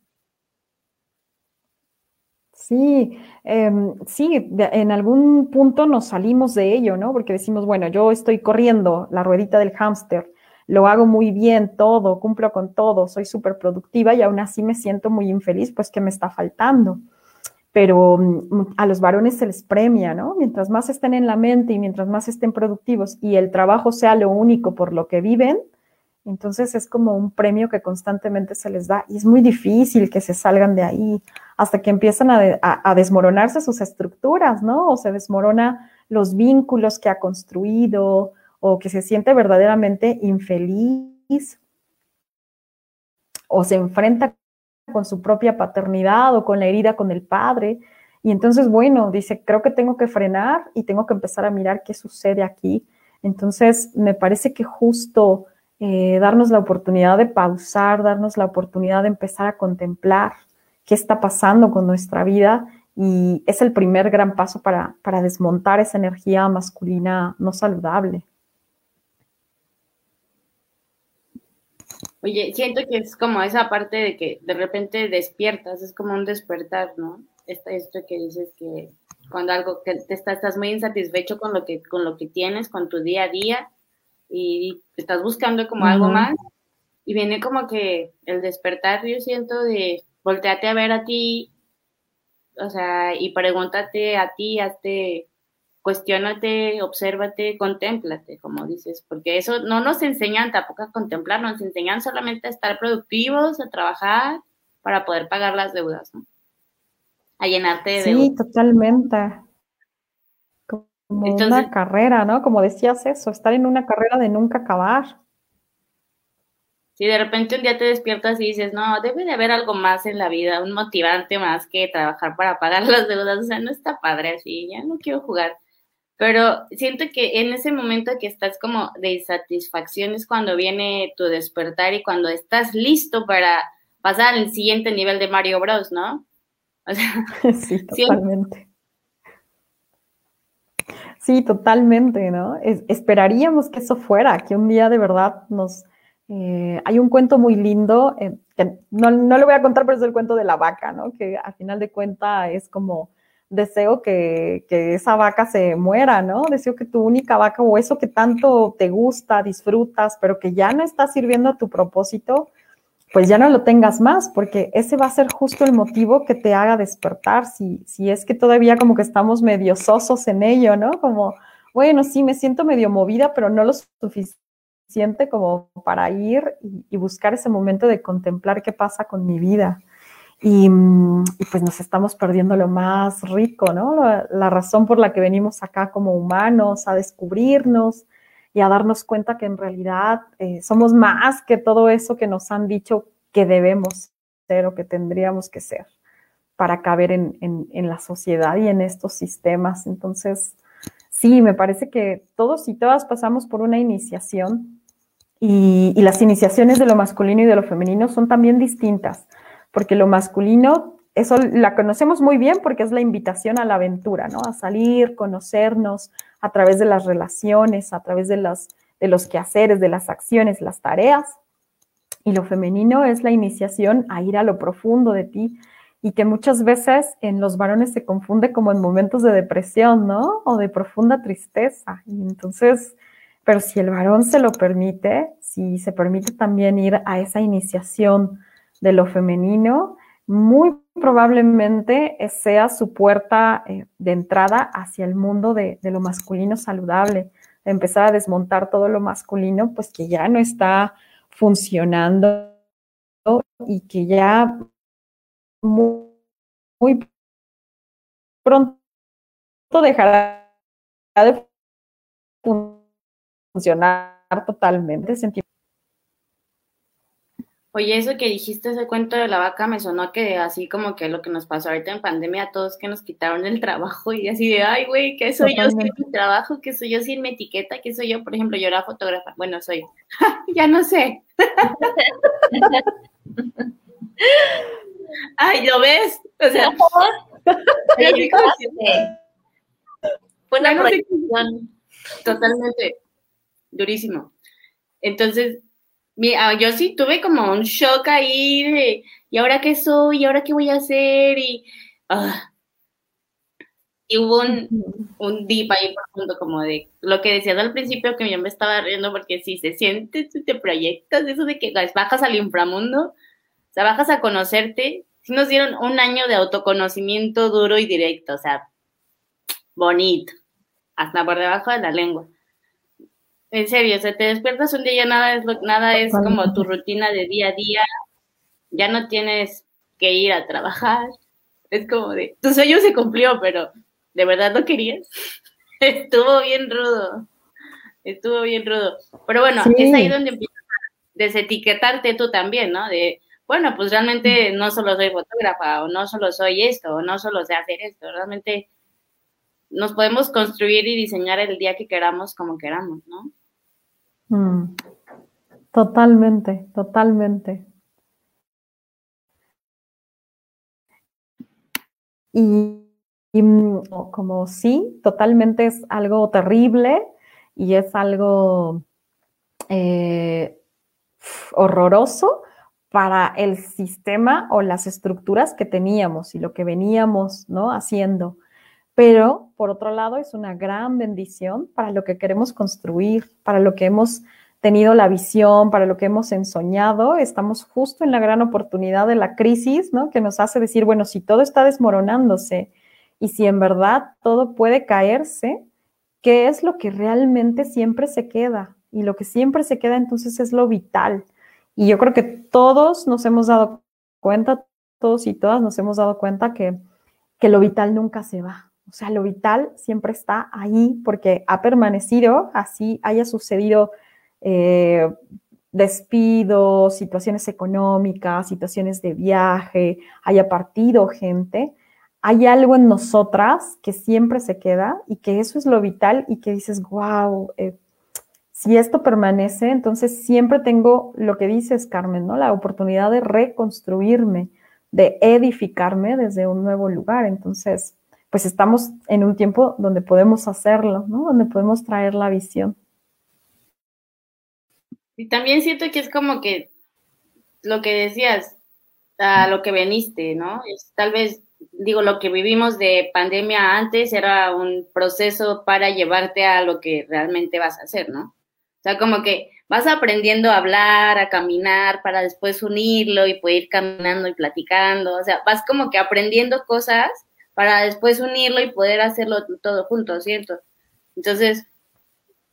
Sí, em, sí, en algún punto nos salimos de ello, ¿no? Porque decimos, bueno, yo estoy corriendo la ruedita del hámster, lo hago muy bien, todo, cumplo con todo, soy súper productiva y aún así me siento muy infeliz, pues que me está faltando. Pero mm, a los varones se les premia, ¿no? Mientras más estén en la mente y mientras más estén productivos y el trabajo sea lo único por lo que viven, entonces es como un premio que constantemente se les da y es muy difícil que se salgan de ahí hasta que empiezan a, desmoronarse sus estructuras, ¿no? O se desmorona los vínculos que ha construido o que se siente verdaderamente infeliz o se enfrenta con su propia paternidad o con la herida con el padre. Y entonces, bueno, dice, creo que tengo que frenar y tengo que empezar a mirar qué sucede aquí. Entonces, me parece que justo eh, darnos la oportunidad de pausar, darnos la oportunidad de empezar a contemplar qué está pasando con nuestra vida y es el primer gran paso para, para desmontar esa energía masculina no saludable. Oye, siento que es como esa parte de que de repente despiertas, es como un despertar, ¿no? Esto, esto que dices que cuando algo que te estás, estás muy insatisfecho con lo que con lo que tienes, con tu día a día y estás buscando como algo más y viene como que el despertar, yo siento, de volteate a ver a ti, o sea, y pregúntate a ti, hazte, cuestionate, obsérvate, contémplate, como dices, porque eso no nos enseñan tampoco a contemplar, nos enseñan solamente a estar productivos, a trabajar para poder pagar las deudas, ¿no? A llenarte de Sí, totalmente como una carrera, ¿no? Como decías eso, estar en una carrera de nunca acabar. Si de repente un día te despiertas y dices, no, debe de haber algo más en la vida, un motivante más que trabajar para pagar las deudas, o sea, no está padre así, ya no quiero jugar. Pero siento que en ese momento que estás como de insatisfacción es cuando viene tu despertar y cuando estás listo para pasar al siguiente nivel de Mario Bros, ¿no? O sea, sí, totalmente. Sí, totalmente, ¿no? esperaríamos que eso fuera, que un día de verdad nos... Eh, hay un cuento muy lindo, eh, que no, no, lo voy a contar, pero es el cuento de la vaca, ¿no? Que al final de cuentas es como deseo que, que, esa vaca se muera, ¿no? Deseo que tu única vaca o eso que tanto te gusta, disfrutas, pero que ya no está sirviendo a tu propósito, pues ya no lo tengas más, porque ese va a ser justo el motivo que te haga despertar, si, si es que todavía como que estamos medio sosos en ello, ¿no? Como, bueno, sí, me siento medio movida, pero no lo suficiente como para ir y, y buscar ese momento de contemplar qué pasa con mi vida. Y, y, pues nos estamos perdiendo lo más rico, ¿no? La, la, razón por la que venimos acá como humanos, a descubrirnos y a darnos cuenta que en realidad eh, somos más que todo eso que nos han dicho que debemos ser o que tendríamos que ser para caber en, en, en la sociedad y en estos sistemas. Entonces, sí, me parece que todos y todas pasamos por una iniciación y, y las iniciaciones de lo masculino y de lo femenino son también distintas porque lo masculino, eso la conocemos muy bien porque es la invitación a la aventura, ¿no? A salir, conocernos a través de las relaciones, a través de los, de los quehaceres, de las acciones, las tareas. Y lo femenino es la iniciación a ir a lo profundo de ti y que muchas veces en los varones se confunde como en momentos de depresión, ¿no? O de profunda tristeza. Y entonces, pero si el varón se lo permite, si se permite también ir a esa iniciación, de lo femenino, muy probablemente sea su puerta eh, de entrada hacia el mundo de, de, lo masculino saludable, empezar a desmontar todo lo masculino, pues que ya no está funcionando y que ya muy, muy pronto dejará de funcionar totalmente. Oye, eso que dijiste, ese cuento de la vaca, me sonó que así como que lo que nos pasó ahorita en pandemia a todos que nos quitaron el trabajo y así de, ay, güey, ¿qué soy Totalmente. yo sin mi trabajo? ¿Qué soy yo sin mi etiqueta? ¿Qué soy yo? Por ejemplo, yo era fotógrafa. Bueno, soy. ya no sé. ay, ¿lo ves? O sea, fue una proyección. Totalmente. Durísimo. Entonces, yo sí tuve como un shock ahí de, ¿y ahora qué soy? ¿Y ahora qué voy a hacer? Y, uh, y hubo un, un deep ahí profundo como de lo que decías al principio que yo me estaba riendo porque si se siente, te proyectas, eso de que bajas al inframundo, o sea, bajas a conocerte, sí nos dieron un año de autoconocimiento duro y directo, o sea, bonito, hasta por debajo de la lengua. En serio, o sea, te despiertas un día y nada es, nada es como tu rutina de día a día, ya no tienes que ir a trabajar, es como de, tu sueño se cumplió, pero ¿de verdad lo querías? Estuvo bien rudo, estuvo bien rudo. Pero bueno, sí. es ahí donde empiezas a desetiquetarte tú también, ¿no? De, bueno, pues realmente no solo soy fotógrafa, o no solo soy esto, o no solo sé hacer esto, realmente nos podemos construir y diseñar el día que queramos como queramos, ¿no? Mm. Totalmente, totalmente. Y, mm, como sí, totalmente es algo terrible y es algo eh, horroroso para el sistema o las estructuras que teníamos y lo que veníamos ¿no? haciendo pero por otro lado es una gran bendición para lo que queremos construir, para lo que hemos tenido la visión, para lo que hemos ensoñado. Estamos justo en la gran oportunidad de la crisis, ¿no? Que nos hace decir, bueno, si todo está desmoronándose y si en verdad todo puede caerse, ¿qué es lo que realmente siempre se queda? Y lo que siempre se queda entonces es lo vital. Y yo creo que todos nos hemos dado cuenta, todos y todas nos hemos dado cuenta que, que lo vital nunca se va o sea, lo vital siempre está ahí porque ha permanecido, así haya sucedido eh, despidos, situaciones económicas, situaciones de viaje, haya partido gente. Hay algo en nosotras que siempre se queda y que eso es lo vital y que dices, wow, eh, si esto permanece, entonces siempre tengo lo que dices, Carmen, ¿no? La oportunidad de reconstruirme, de edificarme desde un nuevo lugar. Entonces, pues estamos en un tiempo donde podemos hacerlo, ¿no? Donde podemos traer la visión. Y también siento que es como que lo que decías, a lo que veniste, ¿no? Tal vez digo, lo que vivimos de pandemia antes era un proceso para llevarte a lo que realmente vas a hacer, ¿no? O sea, como que vas aprendiendo a hablar, a caminar, para después unirlo y poder ir caminando y platicando, o sea, vas como que aprendiendo cosas para después unirlo y poder hacerlo todo junto, ¿cierto? Entonces,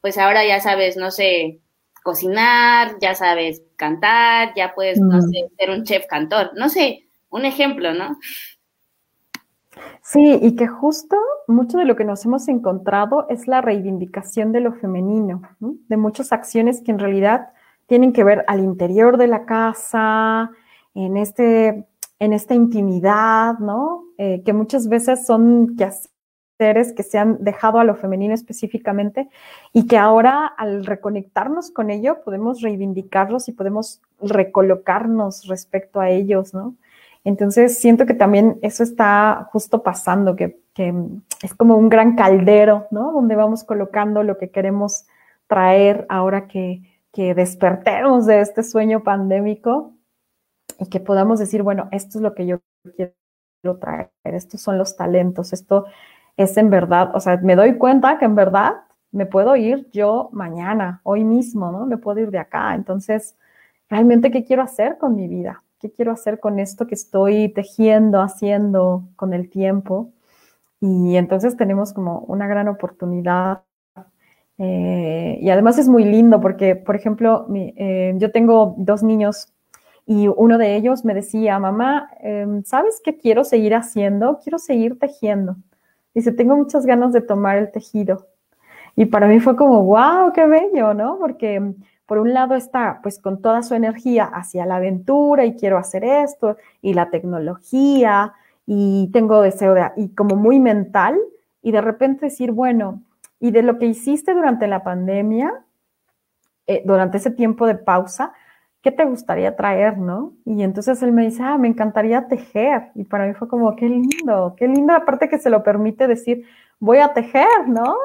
pues ahora ya sabes, no sé, cocinar, ya sabes cantar, ya puedes, no sé, ser un chef cantor, no sé, un ejemplo, ¿no? Sí, y que justo mucho de lo que nos hemos encontrado es la reivindicación de lo femenino, de muchas acciones que en realidad tienen que ver al interior de la casa, en, este, en esta intimidad, ¿no? Eh, que muchas veces son quehaceres que se han dejado a lo femenino específicamente y que ahora al reconectarnos con ello podemos reivindicarlos y podemos recolocarnos respecto a ellos, ¿no? Entonces siento que también eso está justo pasando, que, es como un gran caldero, ¿no? Donde vamos colocando lo que queremos traer ahora que, despertemos de este sueño pandémico y que podamos decir, bueno, esto es lo que yo quiero traer, estos son los talentos, esto es en verdad, o sea, me doy cuenta que en verdad me puedo ir yo mañana, hoy mismo, ¿no? Me puedo ir de acá. Entonces, realmente, ¿qué quiero hacer con mi vida? ¿Qué quiero hacer con esto que estoy tejiendo, haciendo con el tiempo? Y entonces tenemos como una gran oportunidad. Eh, y además es muy lindo porque, por ejemplo, eh, yo tengo dos niños y uno de ellos me decía, mamá, em, ¿sabes qué quiero seguir haciendo? Quiero seguir tejiendo. Dice, tengo muchas ganas de tomar el tejido. Y para mí fue como, wow, qué bello, ¿no? Porque por un lado está pues con toda su energía hacia la aventura y quiero hacer esto y la tecnología y tengo deseo de, y como muy mental y de repente decir, bueno, y de lo que hiciste durante la pandemia, eh, durante ese tiempo de pausa, ¿qué te gustaría traer, no? Y entonces él me dice, ah, me encantaría tejer. Y para mí fue como, qué lindo, qué lindo, aparte que se lo permite decir, voy a tejer, ¿no?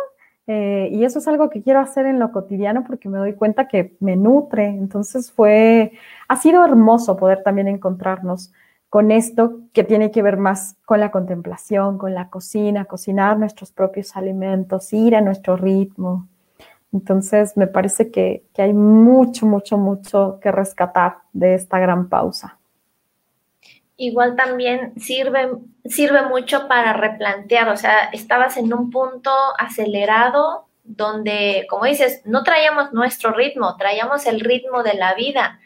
Eh, y eso es algo que quiero hacer en lo cotidiano porque me doy cuenta que me nutre. Entonces fue, ha sido hermoso poder también encontrarnos con esto que tiene que ver más con la contemplación, con la cocina, cocinar nuestros propios alimentos, ir a nuestro ritmo. Entonces me parece que, que hay mucho, mucho, mucho que rescatar de esta gran pausa igual también sirve, sirve mucho para replantear, o sea, estabas en un punto acelerado donde, como dices, no traíamos nuestro ritmo, traíamos el ritmo de la vida.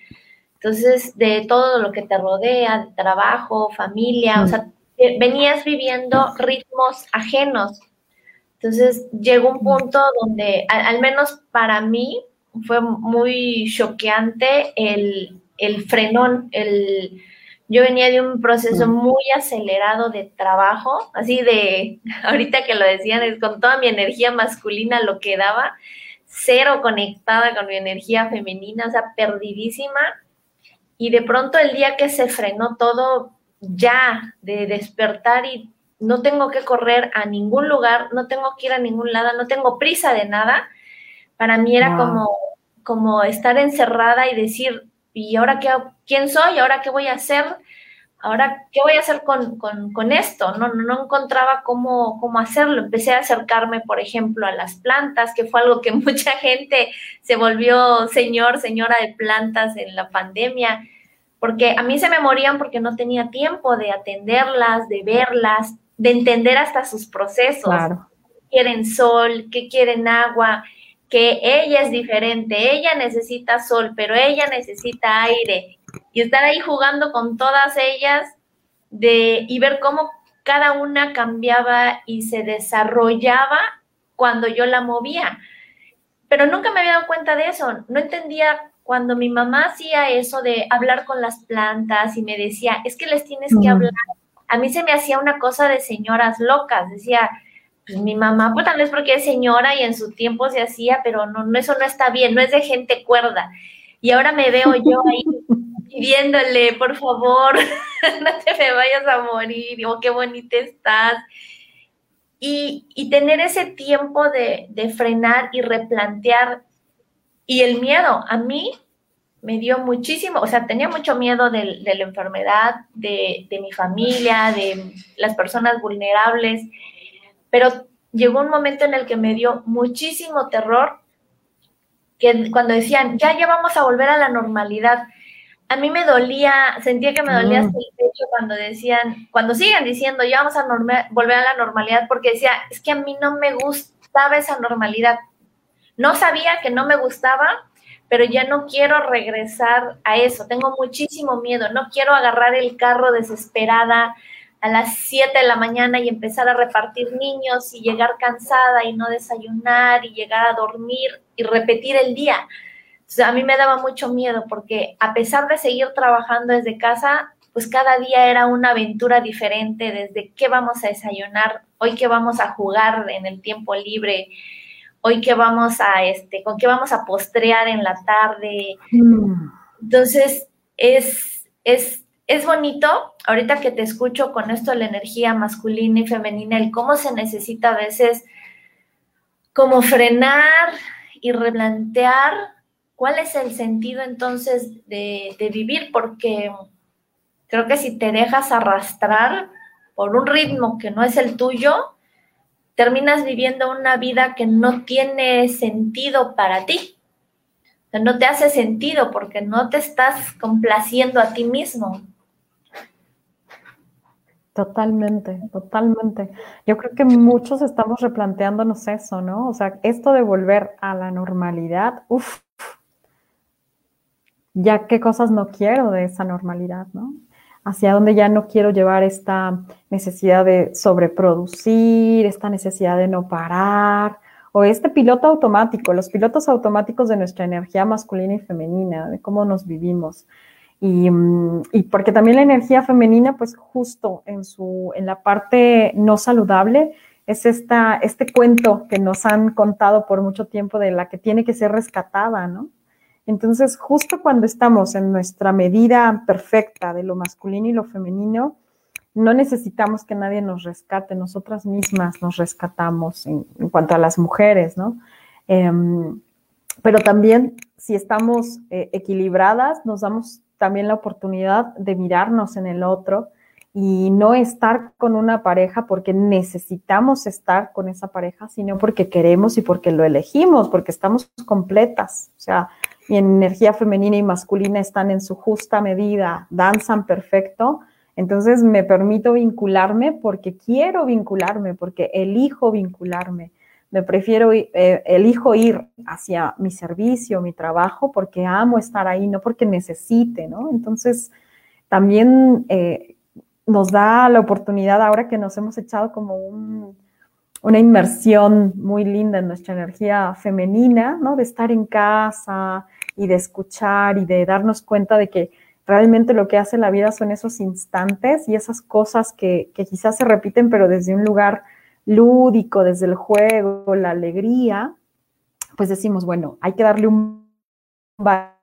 Entonces, de todo lo que te rodea, de trabajo, familia, o sea, eh, venías viviendo ritmos ajenos. Entonces, llegó un punto donde, al, menos para mí, fue muy choqueante el, el frenón, el yo venía de un proceso muy acelerado de trabajo, así de, ahorita que lo decían, es con toda mi energía masculina lo que daba, cero conectada con mi energía femenina, o sea, perdidísima. Y de pronto el día que se frenó todo, ya de despertar y no tengo que correr a ningún lugar, no tengo que ir a ningún lado, no tengo prisa de nada, para mí era como, como estar encerrada y decir, ¿y ahora qué, quién soy? ¿Ahora qué voy a hacer? ¿Ahora qué voy a hacer con, esto? No, no encontraba cómo, cómo hacerlo. Empecé a acercarme, por ejemplo, a las plantas, que fue algo que mucha gente se volvió señor, señora de plantas en la pandemia, porque a mí se me morían porque no tenía tiempo de atenderlas, de verlas, de entender hasta sus procesos. Claro. Quieren sol, que quieren agua, que ella es diferente, ella necesita sol, pero ella necesita aire. Y estar ahí jugando con todas ellas de, y ver cómo cada una cambiaba y se desarrollaba cuando yo la movía. Pero nunca me había dado cuenta de eso. No entendía cuando mi mamá hacía eso de hablar con las plantas y me decía, es que les tienes que hablar. A mí se me hacía una cosa de señoras locas. Decía, pues mi mamá, pues tal vez porque es señora y en su tiempo se hacía, pero no, no, eso no está bien, no es de gente cuerda. Y ahora me veo yo ahí pidiéndole, por favor, no te me vayas a morir, o qué bonita estás. Y, y tener ese tiempo de, de frenar y replantear. Y el miedo, a mí me dio muchísimo, o sea, tenía mucho miedo de, de la enfermedad, de, de, mi familia, de las personas vulnerables, pero llegó un momento en el que me dio muchísimo terror, que cuando decían, ya, ya vamos a volver a la normalidad, a mí me dolía, sentía que me dolía mm. hasta el pecho cuando decían, cuando siguen diciendo, ya vamos a volver a la normalidad, porque decía, es que a mí no me gustaba esa normalidad. No sabía que no me gustaba, pero ya no quiero regresar a eso. Tengo muchísimo miedo. No quiero agarrar el carro desesperada a las 7 de la mañana y empezar a repartir niños y llegar cansada y no desayunar y llegar a dormir y repetir el día. a mí me daba mucho miedo porque a pesar de seguir trabajando desde casa, pues cada día era una aventura diferente, desde qué vamos a desayunar, hoy qué vamos a jugar en el tiempo libre, hoy qué vamos a, este, con qué vamos a postrear en la tarde. Mm. Entonces, es, es, es bonito, ahorita que te escucho con esto de la energía masculina y femenina, el cómo se necesita a veces como frenar y replantear cuál es el sentido entonces de, de vivir, porque creo que si te dejas arrastrar por un ritmo que no es el tuyo, terminas viviendo una vida que no tiene sentido para ti. no te hace sentido porque no te estás complaciendo a ti mismo. Totalmente, totalmente. Yo creo que muchos estamos replanteándonos eso, ¿no? O sea, esto de volver a la normalidad, uff, ya qué cosas no quiero de esa normalidad, ¿no? Hacia donde ya no quiero llevar esta necesidad de sobreproducir, esta necesidad de no parar, o este piloto automático, los pilotos automáticos de nuestra energía masculina y femenina, de cómo nos vivimos. Y, mm, y, porque también la energía femenina, pues justo en, su, en la parte no saludable, es esta, este cuento que nos han contado por mucho tiempo de la que tiene que ser rescatada, ¿no? Entonces, justo cuando estamos en nuestra medida perfecta de lo masculino y lo femenino, no necesitamos que nadie nos rescate, nosotras mismas nos rescatamos en, cuanto a las mujeres, ¿no? Em, pero también si estamos eh, equilibradas, nos damos también la oportunidad de mirarnos en el otro y no estar con una pareja porque necesitamos estar con esa pareja, sino porque queremos y porque lo elegimos, porque estamos completas. O sea, mi energía femenina y masculina están en su justa medida, danzan perfecto, entonces me permito vincularme porque quiero vincularme, porque elijo vincularme. Me prefiero, eh, elijo ir hacia mi servicio, mi trabajo, porque amo estar ahí, no porque necesite, ¿no? Entonces, también eh, nos da la oportunidad ahora que nos hemos echado como un, una inmersión muy linda en nuestra energía femenina, ¿no? De estar en casa y de escuchar y de darnos cuenta de que realmente lo que hace la vida son esos instantes y esas cosas que, quizás se repiten, pero desde un lugar lúdico, desde el juego, la alegría, pues decimos, bueno, hay que darle un baño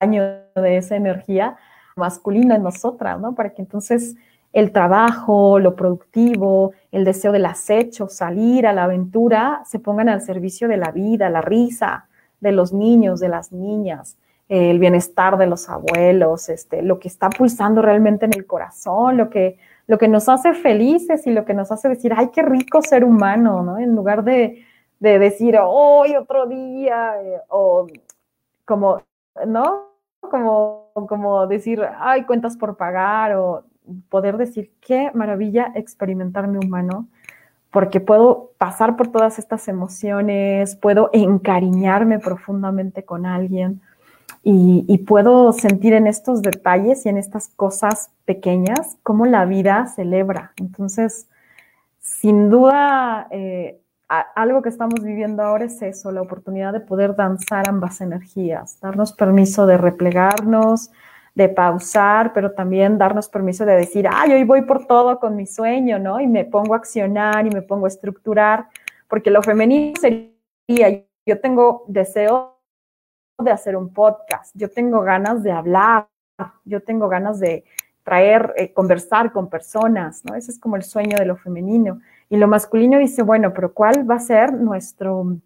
de esa energía masculina en nosotras, ¿no? Para que entonces el trabajo, lo productivo, el deseo del acecho, salir a la aventura, se pongan al servicio de la vida, la risa de los niños, de las niñas, el bienestar de los abuelos, este, lo que está pulsando realmente en el corazón, lo que, lo que nos hace felices y lo que nos hace decir, ay, qué rico ser humano, ¿no? En lugar de, de decir, hoy otro día, eh, o como, ¿no? Como, como decir, ay, cuentas por pagar, o poder decir, qué maravilla experimentarme humano, porque puedo pasar por todas estas emociones, puedo encariñarme profundamente con alguien y, puedo sentir en estos detalles y en estas cosas pequeñas cómo la vida celebra. Entonces, sin duda, eh, algo que estamos viviendo ahora es eso, la oportunidad de poder danzar ambas energías, darnos permiso de replegarnos, de pausar, pero también darnos permiso de decir, ay, hoy voy por todo con mi sueño, ¿no? Y me pongo a accionar y me pongo a estructurar, porque lo femenino sería, yo tengo deseo de hacer un podcast, yo tengo ganas de hablar, yo tengo ganas de traer, eh, conversar con personas, ¿no? Ese es como el sueño de lo femenino. Y lo masculino dice, bueno, pero ¿cuál va a ser nuestro,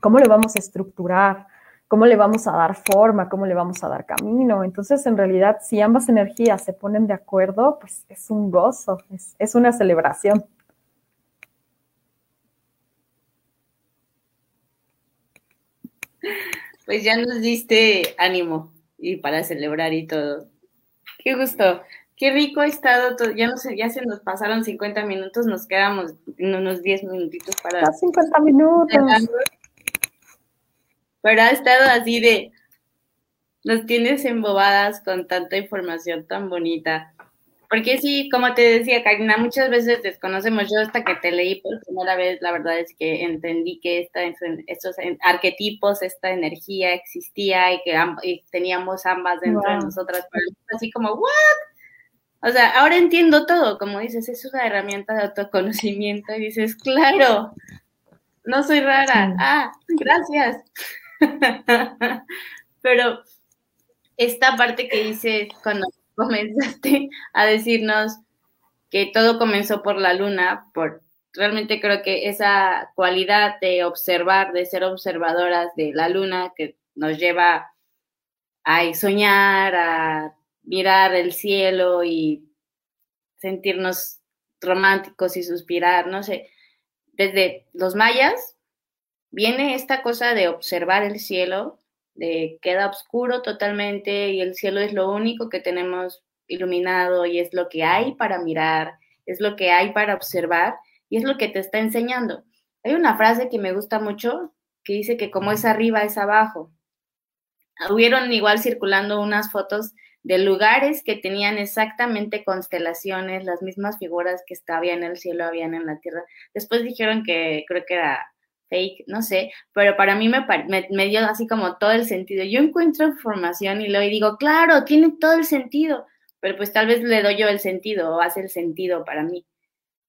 cómo lo vamos a estructurar? Cómo le vamos a dar forma, cómo le vamos a dar camino. Entonces, en realidad, si ambas energías se ponen de acuerdo, pues es un gozo, es, es una celebración. Pues ya nos diste ánimo y para celebrar y todo. Qué gusto. Qué rico ha estado todo. Ya no sé, ya se nos pasaron 50 minutos, nos quedamos en unos 10 minutitos para. 50 minutos. Pero ha estado así de. Nos tienes embobadas con tanta información tan bonita. Porque sí, como te decía, Karina, muchas veces desconocemos. Yo hasta que te leí por primera vez, la verdad es que entendí que esta, estos arquetipos, esta energía existía y que teníamos ambas dentro de nosotras. Pero así como, ¿what? O sea, ahora entiendo todo. Como dices, es una herramienta de autoconocimiento y dices, claro, no soy rara. Ah, gracias. Pero esta parte que dices cuando comenzaste a decirnos que todo comenzó por la luna, por realmente creo que esa cualidad de observar, de ser observadoras de la luna que nos lleva a soñar, a mirar el cielo y sentirnos románticos y suspirar, no sé. Desde los mayas viene esta cosa de observar el cielo de queda oscuro totalmente y el cielo es lo único que tenemos iluminado y es lo que hay para mirar, es lo que hay para observar y es lo que te está enseñando. Hay una frase que me gusta mucho que dice que como es arriba es abajo. Hubieron igual circulando unas fotos de lugares que tenían exactamente constelaciones, las mismas figuras que había en el cielo, habían en la tierra. Después dijeron que creo que era fake, no sé, pero para mí me, me, dio así como todo el sentido. Yo encuentro información y luego digo, claro, tiene todo el sentido, pero pues tal vez le doy yo el sentido o hace el sentido para mí,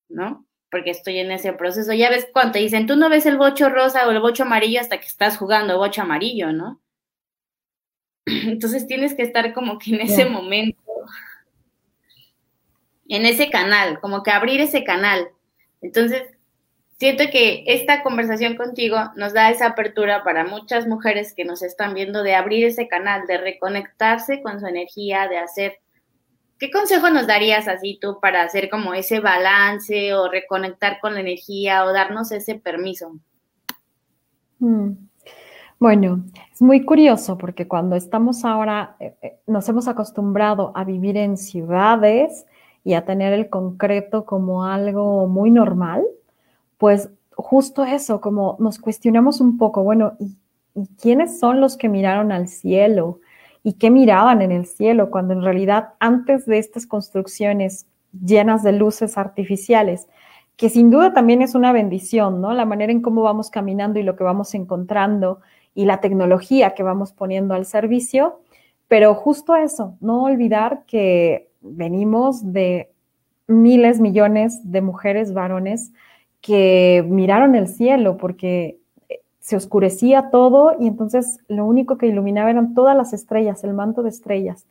¿no? Porque estoy en ese proceso. Ya ves cuando te dicen, tú no ves el bocho rosa o el bocho amarillo hasta que estás jugando bocho amarillo, ¿no? Entonces tienes que estar como que en ese momento, en ese canal, como que abrir ese canal. Entonces, siento que esta conversación contigo nos da esa apertura para muchas mujeres que nos están viendo de abrir ese canal, de reconectarse con su energía, de hacer... ¿Qué consejo nos darías así tú para hacer como ese balance o reconectar con la energía o darnos ese permiso? Mm. Bueno, es muy curioso porque cuando estamos ahora, eh, eh, nos hemos acostumbrado a vivir en ciudades y a tener el concreto como algo muy normal, pues justo eso, como nos cuestionamos un poco, bueno, ¿y, quiénes son los que miraron al cielo? ¿Y qué miraban en el cielo? Cuando en realidad antes de estas construcciones llenas de luces artificiales, que sin duda también es una bendición, ¿no? La manera en cómo vamos caminando y lo que vamos encontrando y la tecnología que vamos poniendo al servicio, pero justo eso, no olvidar que venimos de miles, millones de mujeres, varones, que miraron el cielo porque se oscurecía todo y entonces lo único que iluminaba eran todas las estrellas, el manto de estrellas.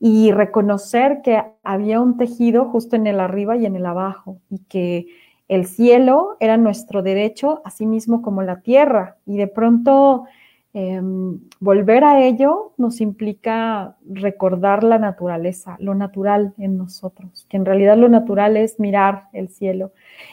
Y reconocer que había un tejido justo en el arriba y en el abajo y que el cielo era nuestro derecho, así mismo como la tierra. Y de pronto em, volver a ello nos implica recordar la naturaleza, lo natural en nosotros, que en realidad lo natural es mirar el cielo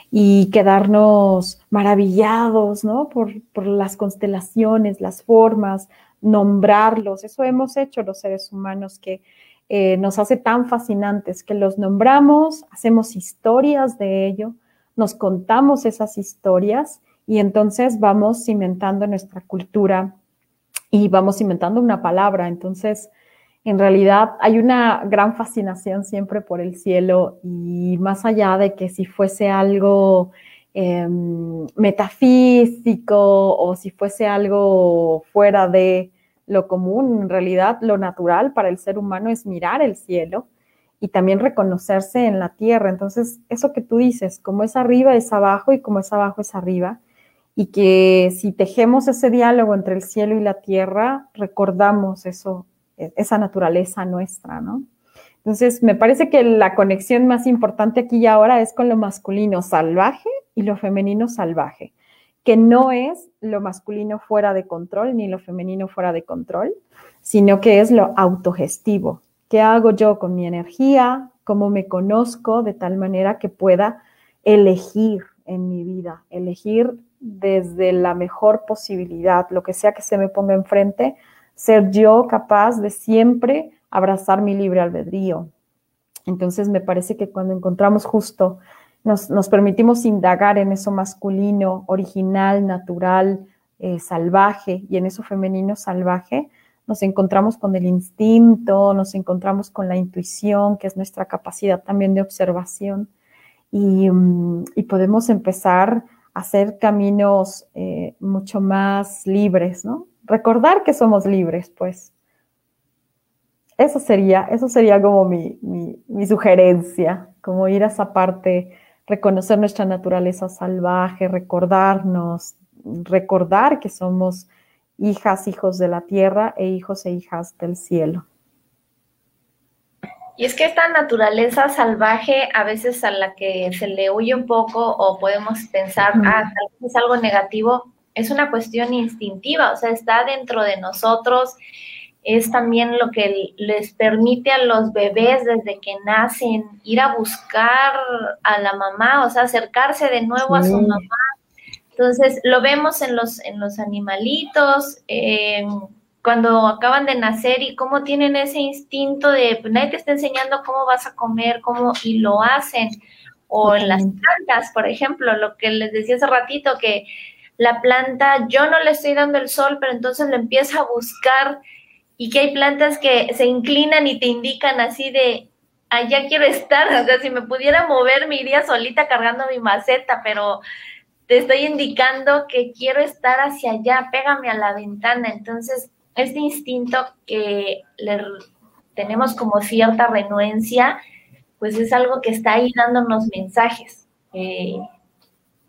y quedarnos maravillados, ¿no? Por, las constelaciones, las formas, nombrarlos. Eso hemos hecho los seres humanos que eh, nos hace tan fascinantes, que los nombramos, hacemos historias de ello, nos contamos esas historias y entonces vamos cimentando nuestra cultura y vamos cimentando una palabra. Entonces, en realidad hay una gran fascinación siempre por el cielo y más allá de que si fuese algo em, metafísico o si fuese algo fuera de lo común, en realidad lo natural para el ser humano es mirar el cielo y también reconocerse en la tierra. Entonces, eso que tú dices, como es arriba es abajo y como es abajo es arriba, y que si tejemos ese diálogo entre el cielo y la tierra, recordamos eso e-, esa naturaleza nuestra, ¿no? Entonces, me parece que la conexión más importante aquí y ahora es con lo masculino salvaje y lo femenino salvaje, que no es lo masculino fuera de control ni lo femenino fuera de control, sino que es lo autogestivo. ¿Qué hago yo con mi energía? ¿Cómo me conozco de tal manera que pueda elegir en mi vida, elegir desde la mejor posibilidad, lo que sea que se me ponga enfrente, ser yo capaz de siempre abrazar mi libre albedrío. Entonces me parece que cuando encontramos justo, nos, permitimos indagar en eso masculino, original, natural, eh, salvaje, y en eso femenino salvaje, nos encontramos con el instinto, nos encontramos con la intuición, que es nuestra capacidad también de observación, y, mm, podemos empezar hacer caminos eh, mucho más libres, ¿no? Recordar que somos libres, pues. Eso sería, eso sería como mi, mi sugerencia, como ir a esa parte, reconocer nuestra naturaleza salvaje, recordarnos, recordar que somos hijas, hijos de la tierra e hijos e hijas del cielo. Y es que esta naturaleza salvaje a veces a la que se le huye un poco o podemos pensar, ah, tal vez es algo negativo, es una cuestión instintiva, o sea, está dentro de nosotros, es también lo que les permite a los bebés desde que nacen ir a buscar a la mamá, o sea, acercarse de nuevo a su mamá, entonces, lo vemos en los, en los animalitos, cuando acaban de nacer y cómo tienen ese instinto de, pues, nadie te está enseñando cómo vas a comer, cómo, y lo hacen. O en las plantas, por ejemplo, lo que les decía hace ratito, que la planta, yo no le estoy dando el sol, pero entonces le empieza a buscar y que hay plantas que se inclinan y te indican así de, allá quiero estar, o sea, si me pudiera mover, me iría solita cargando mi maceta, pero te estoy indicando que quiero estar hacia allá, pégame a la ventana. Entonces, este instinto que le tenemos como cierta renuencia, pues es algo que está ahí dándonos mensajes, eh,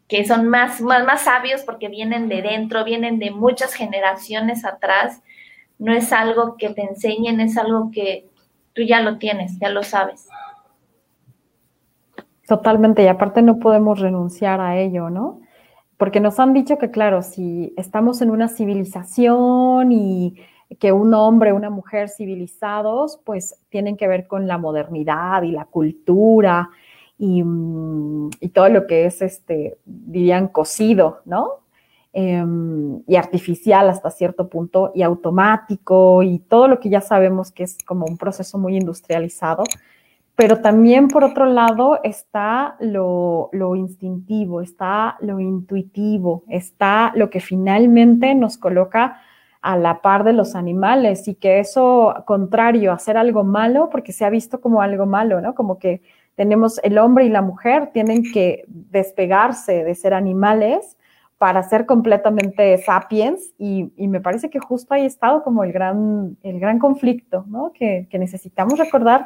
que son más, más, más sabios porque vienen de dentro, vienen de muchas generaciones atrás. No es algo que te enseñen, es algo que tú ya lo tienes, ya lo sabes. Totalmente, y aparte no podemos renunciar a ello, ¿no? Porque nos han dicho que, claro, si estamos en una civilización y que un hombre, una mujer civilizados, pues tienen que ver con la modernidad y la cultura y, mm, todo lo que es, este, dirían, cocido, ¿no? Em, y artificial hasta cierto punto y automático y todo lo que ya sabemos que es como un proceso muy industrializado pero también por otro lado está lo, instintivo, está lo intuitivo, está lo que finalmente nos coloca a la par de los animales y que eso, contrario a hacer algo malo, porque se ha visto como algo malo, ¿no? Como que tenemos el hombre y la mujer tienen que despegarse de ser animales para ser completamente sapiens y, me parece que justo ahí ha estado como el gran, el gran conflicto, ¿no? Que, que necesitamos recordar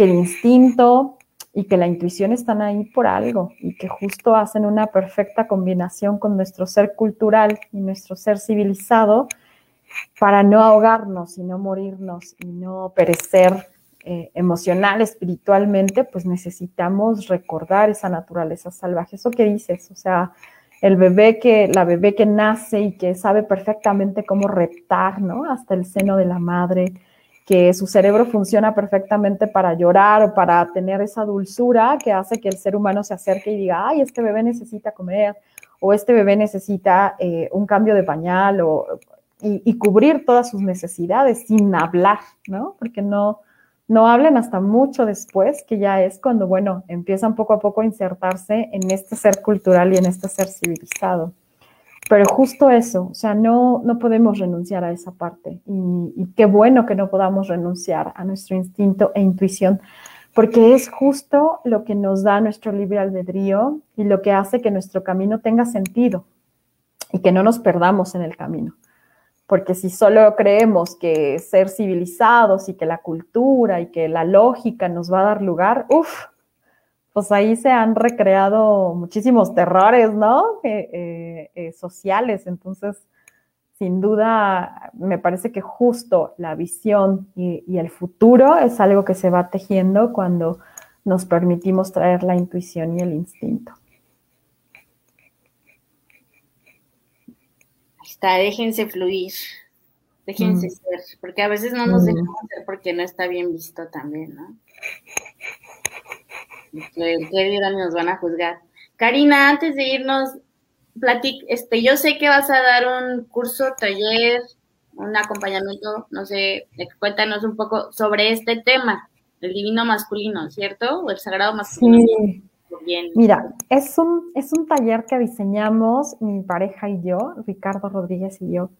que el instinto y que la intuición están ahí por algo y que justo hacen una perfecta combinación con nuestro ser cultural y nuestro ser civilizado para no ahogarnos y no morirnos y no perecer eh, emocional, espiritualmente, pues necesitamos recordar esa naturaleza salvaje. Eso que dices, o sea, el bebé que, la bebé que nace y que sabe perfectamente cómo reptar, ¿no? Hasta el seno de la madre, que su cerebro funciona perfectamente para llorar o para tener esa dulzura que hace que el ser humano se acerque y diga, ay, este bebé necesita comer o este bebé necesita eh, un cambio de pañal o, y, cubrir todas sus necesidades sin hablar, ¿no? Porque no, no hablen hasta mucho después, que ya es cuando, bueno, empiezan poco a poco a insertarse en este ser cultural y en este ser civilizado. Pero justo eso, o sea, no, no podemos renunciar a esa parte. Y, qué bueno que no podamos renunciar a nuestro instinto e intuición, porque es justo lo que nos da nuestro libre albedrío y lo que hace que nuestro camino tenga sentido y que no nos perdamos en el camino. Porque si solo creemos que ser civilizados y que la cultura y que la lógica nos va a dar lugar, uff, pues ahí se han recreado muchísimos terrores, ¿no? Eh, eh, eh, sociales. Entonces, sin duda, me parece que justo la visión y, y, el futuro es algo que se va tejiendo cuando nos permitimos traer la intuición y el instinto. está, déjense fluir, déjense Mm. ser, porque a veces no nos Mm. dejamos ser porque no está bien visto también, ¿no? Que dirán, nos van a juzgar. Karina, antes de irnos, platic, este, yo sé que vas a dar un curso, taller, un acompañamiento, no sé, cuéntanos un poco sobre este tema, el divino masculino, ¿cierto? O el sagrado masculino. Sí, Bien. mira, es un, es un taller que diseñamos mi pareja y yo, Ricardo Rodríguez y yo.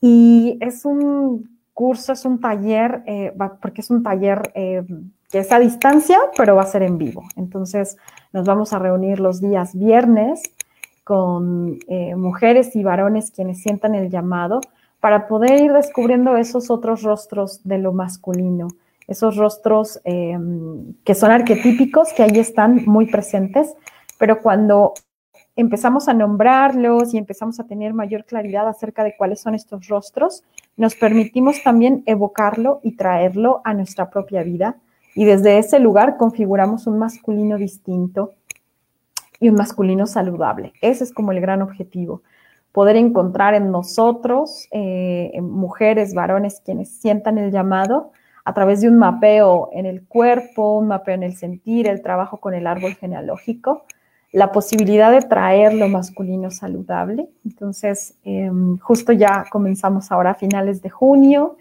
Y es un curso, es un taller, eh, porque es un taller eh, que es a distancia, pero va a ser en vivo. Entonces, nos vamos a reunir los días viernes con eh, mujeres y varones quienes sientan el llamado para poder ir descubriendo esos otros rostros de lo masculino, esos rostros eh, que son arquetípicos, que ahí están muy presentes, pero cuando empezamos a nombrarlos y empezamos a tener mayor claridad acerca de cuáles son estos rostros, nos permitimos también evocarlo y traerlo a nuestra propia vida y desde ese lugar configuramos un masculino distinto y un masculino saludable. Ese es como el gran objetivo, poder encontrar en nosotros, eh, mujeres, varones, quienes sientan el llamado a través de un mapeo en el cuerpo, un mapeo en el sentir, el trabajo con el árbol genealógico, la posibilidad de traer lo masculino saludable. Entonces, eh, justo ya comenzamos ahora a finales de junio.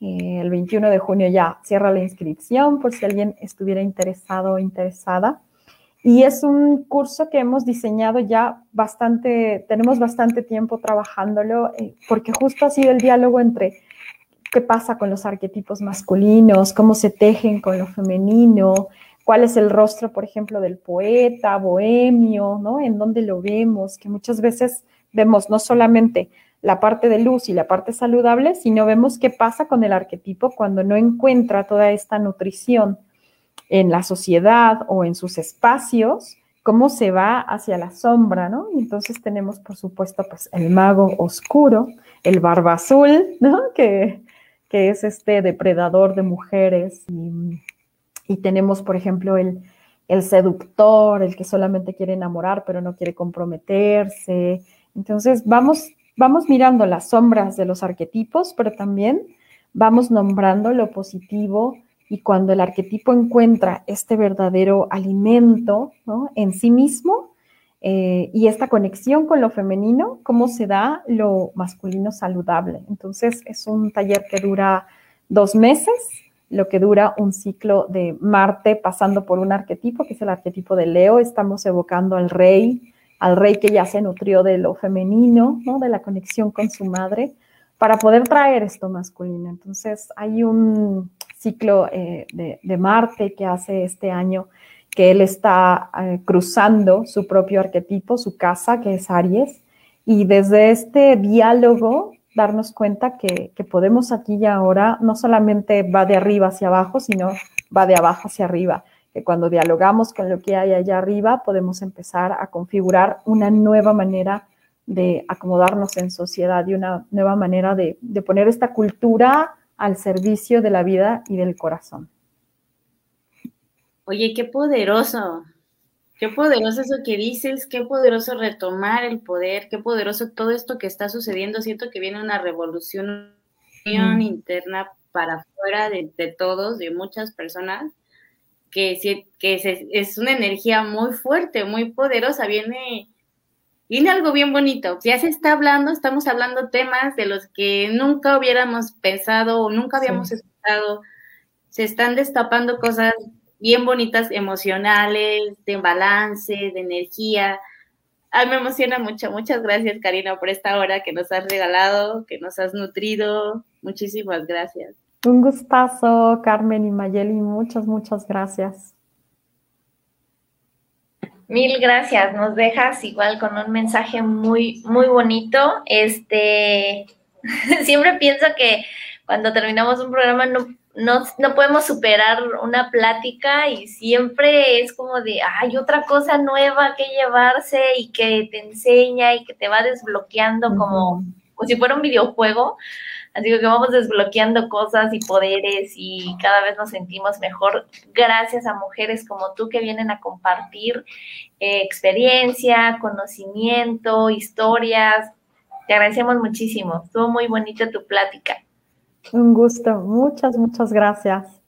Eh, el 21 de junio ya cierra la inscripción por si alguien estuviera interesado o interesada. Y es un curso que hemos diseñado ya bastante, tenemos bastante tiempo trabajándolo, eh, porque justo ha sido el diálogo entre qué pasa con los arquetipos masculinos, cómo se tejen con lo femenino, cuál es el rostro, por ejemplo, del poeta, bohemio, ¿no? En dónde lo vemos, que muchas veces vemos no solamente la parte de luz y la parte saludable, sino vemos qué pasa con el arquetipo cuando no encuentra toda esta nutrición en la sociedad o en sus espacios, cómo se va hacia la sombra, ¿no? Y entonces tenemos, por supuesto, pues el mago oscuro, el barba azul, ¿no? Que, que es este depredador de mujeres y, y tenemos, por ejemplo, el, el, seductor, el que solamente quiere enamorar pero no quiere comprometerse. Entonces vamos, vamos mirando las sombras de los arquetipos, pero también vamos nombrando lo positivo y cuando el arquetipo encuentra este verdadero alimento en sí mismo eh, y esta conexión con lo femenino, cómo se da lo masculino saludable. Entonces es un taller que dura dos meses, lo que dura un ciclo de Marte pasando por un arquetipo, que es el arquetipo de Leo. Estamos evocando al rey, al rey que ya se nutrió de lo femenino, ¿no? de la conexión con su madre, para poder traer esto masculino. Entonces hay un ciclo eh, de, Marte que hace este año que él está eh, cruzando su propio arquetipo, su casa, que es Aries, y desde este diálogo darnos cuenta que, que, podemos aquí y ahora, no solamente va de arriba hacia abajo, sino va de abajo hacia arriba, que cuando dialogamos con lo que hay allá arriba, podemos empezar a configurar una nueva manera de acomodarnos en sociedad y una nueva manera de, de poner esta cultura al servicio de la vida y del corazón. Oye, qué poderoso, qué poderoso eso que dices, qué poderoso retomar el poder, qué poderoso todo esto que está sucediendo. Siento que viene una revolución mm. interna para afuera de, de, todos, de muchas personas, que, que se, es una energía muy fuerte, muy poderosa. Viene, viene algo bien bonito. Ya se está hablando, estamos hablando temas de los que nunca hubiéramos pensado o nunca habíamos sí. escuchado. Se están destapando cosas bien bonitas, emocionales, de balance, de energía. Ay, me emociona mucho. Muchas gracias, Karina, por esta hora que nos has regalado, que nos has nutrido. Muchísimas gracias. Un gustazo, Carmen y Mayeli. Muchas, muchas gracias. Mil gracias. Nos dejas igual con un mensaje muy, muy bonito. Este, siempre pienso que cuando terminamos un programa no no, no, podemos superar una plática y siempre es como de, hay otra cosa nueva que llevarse y que te enseña y que te va desbloqueando como, como si fuera un videojuego. Así que vamos desbloqueando cosas y poderes y cada vez nos sentimos mejor gracias a mujeres como tú que vienen a compartir eh, experiencia, conocimiento, historias, Te agradecemos muchísimo. Estuvo muy bonita tu plática. Un gusto. Muchas, muchas gracias.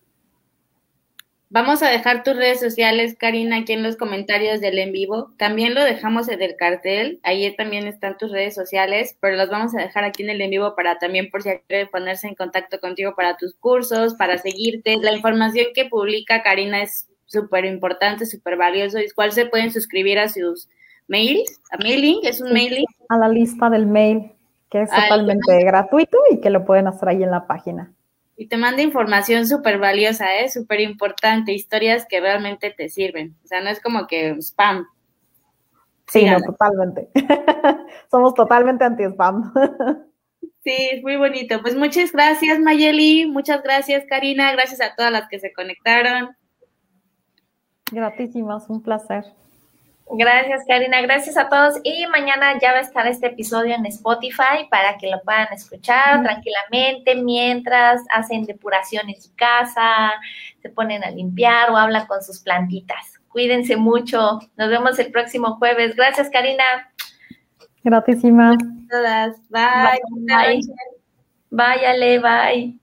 Vamos a dejar tus redes sociales, Karina, aquí en los comentarios del en vivo. También lo dejamos en el cartel. Ahí también están tus redes sociales, pero los vamos a dejar aquí en el en vivo para también por si quiere ponerse en contacto contigo para tus cursos, para seguirte. La información que publica Karina es súper importante, súper valioso. ¿Y cuál se pueden suscribir a sus mails? ¿A mailing? ¿Es un mailing? A la lista del mail, que es totalmente gratuito y que lo pueden hacer ahí en la página. Y te manda información súper valiosa, ¿eh? Súper importante, historias que realmente te sirven. O sea, no es como que spam. Sí, no, totalmente. Somos totalmente anti-spam. sí, es muy bonito. Pues muchas gracias, Mayeli. Muchas gracias, Karina. Gracias a todas las que se conectaron. Gratísimas, un placer. Gracias, Karina. Gracias a todos. Y mañana ya va a estar este episodio en Spotify para que lo puedan escuchar tranquilamente mientras hacen depuración en su casa, se ponen a limpiar o hablan con sus plantitas. Cuídense mucho. Nos vemos el próximo jueves. Gracias, Karina. Gratísimas. Todas. Bye. Bye. Bye, Ale. Bye.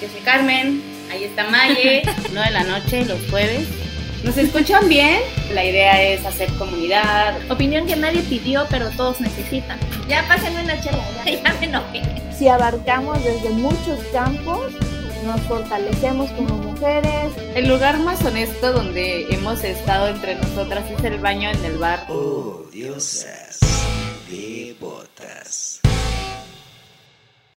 Yo soy Carmen. Ahí está Maye. no de la noche, los jueves. ¿Nos escuchan bien? La idea es hacer comunidad. Opinión que nadie pidió, pero todos necesitan. Ya pásenme una chela, ya, ya me enojé. Si abarcamos desde muchos campos, nos fortalecemos como mujeres. El lugar más honesto donde hemos estado entre nosotras es el baño en el bar. Oh, diosas, de botas.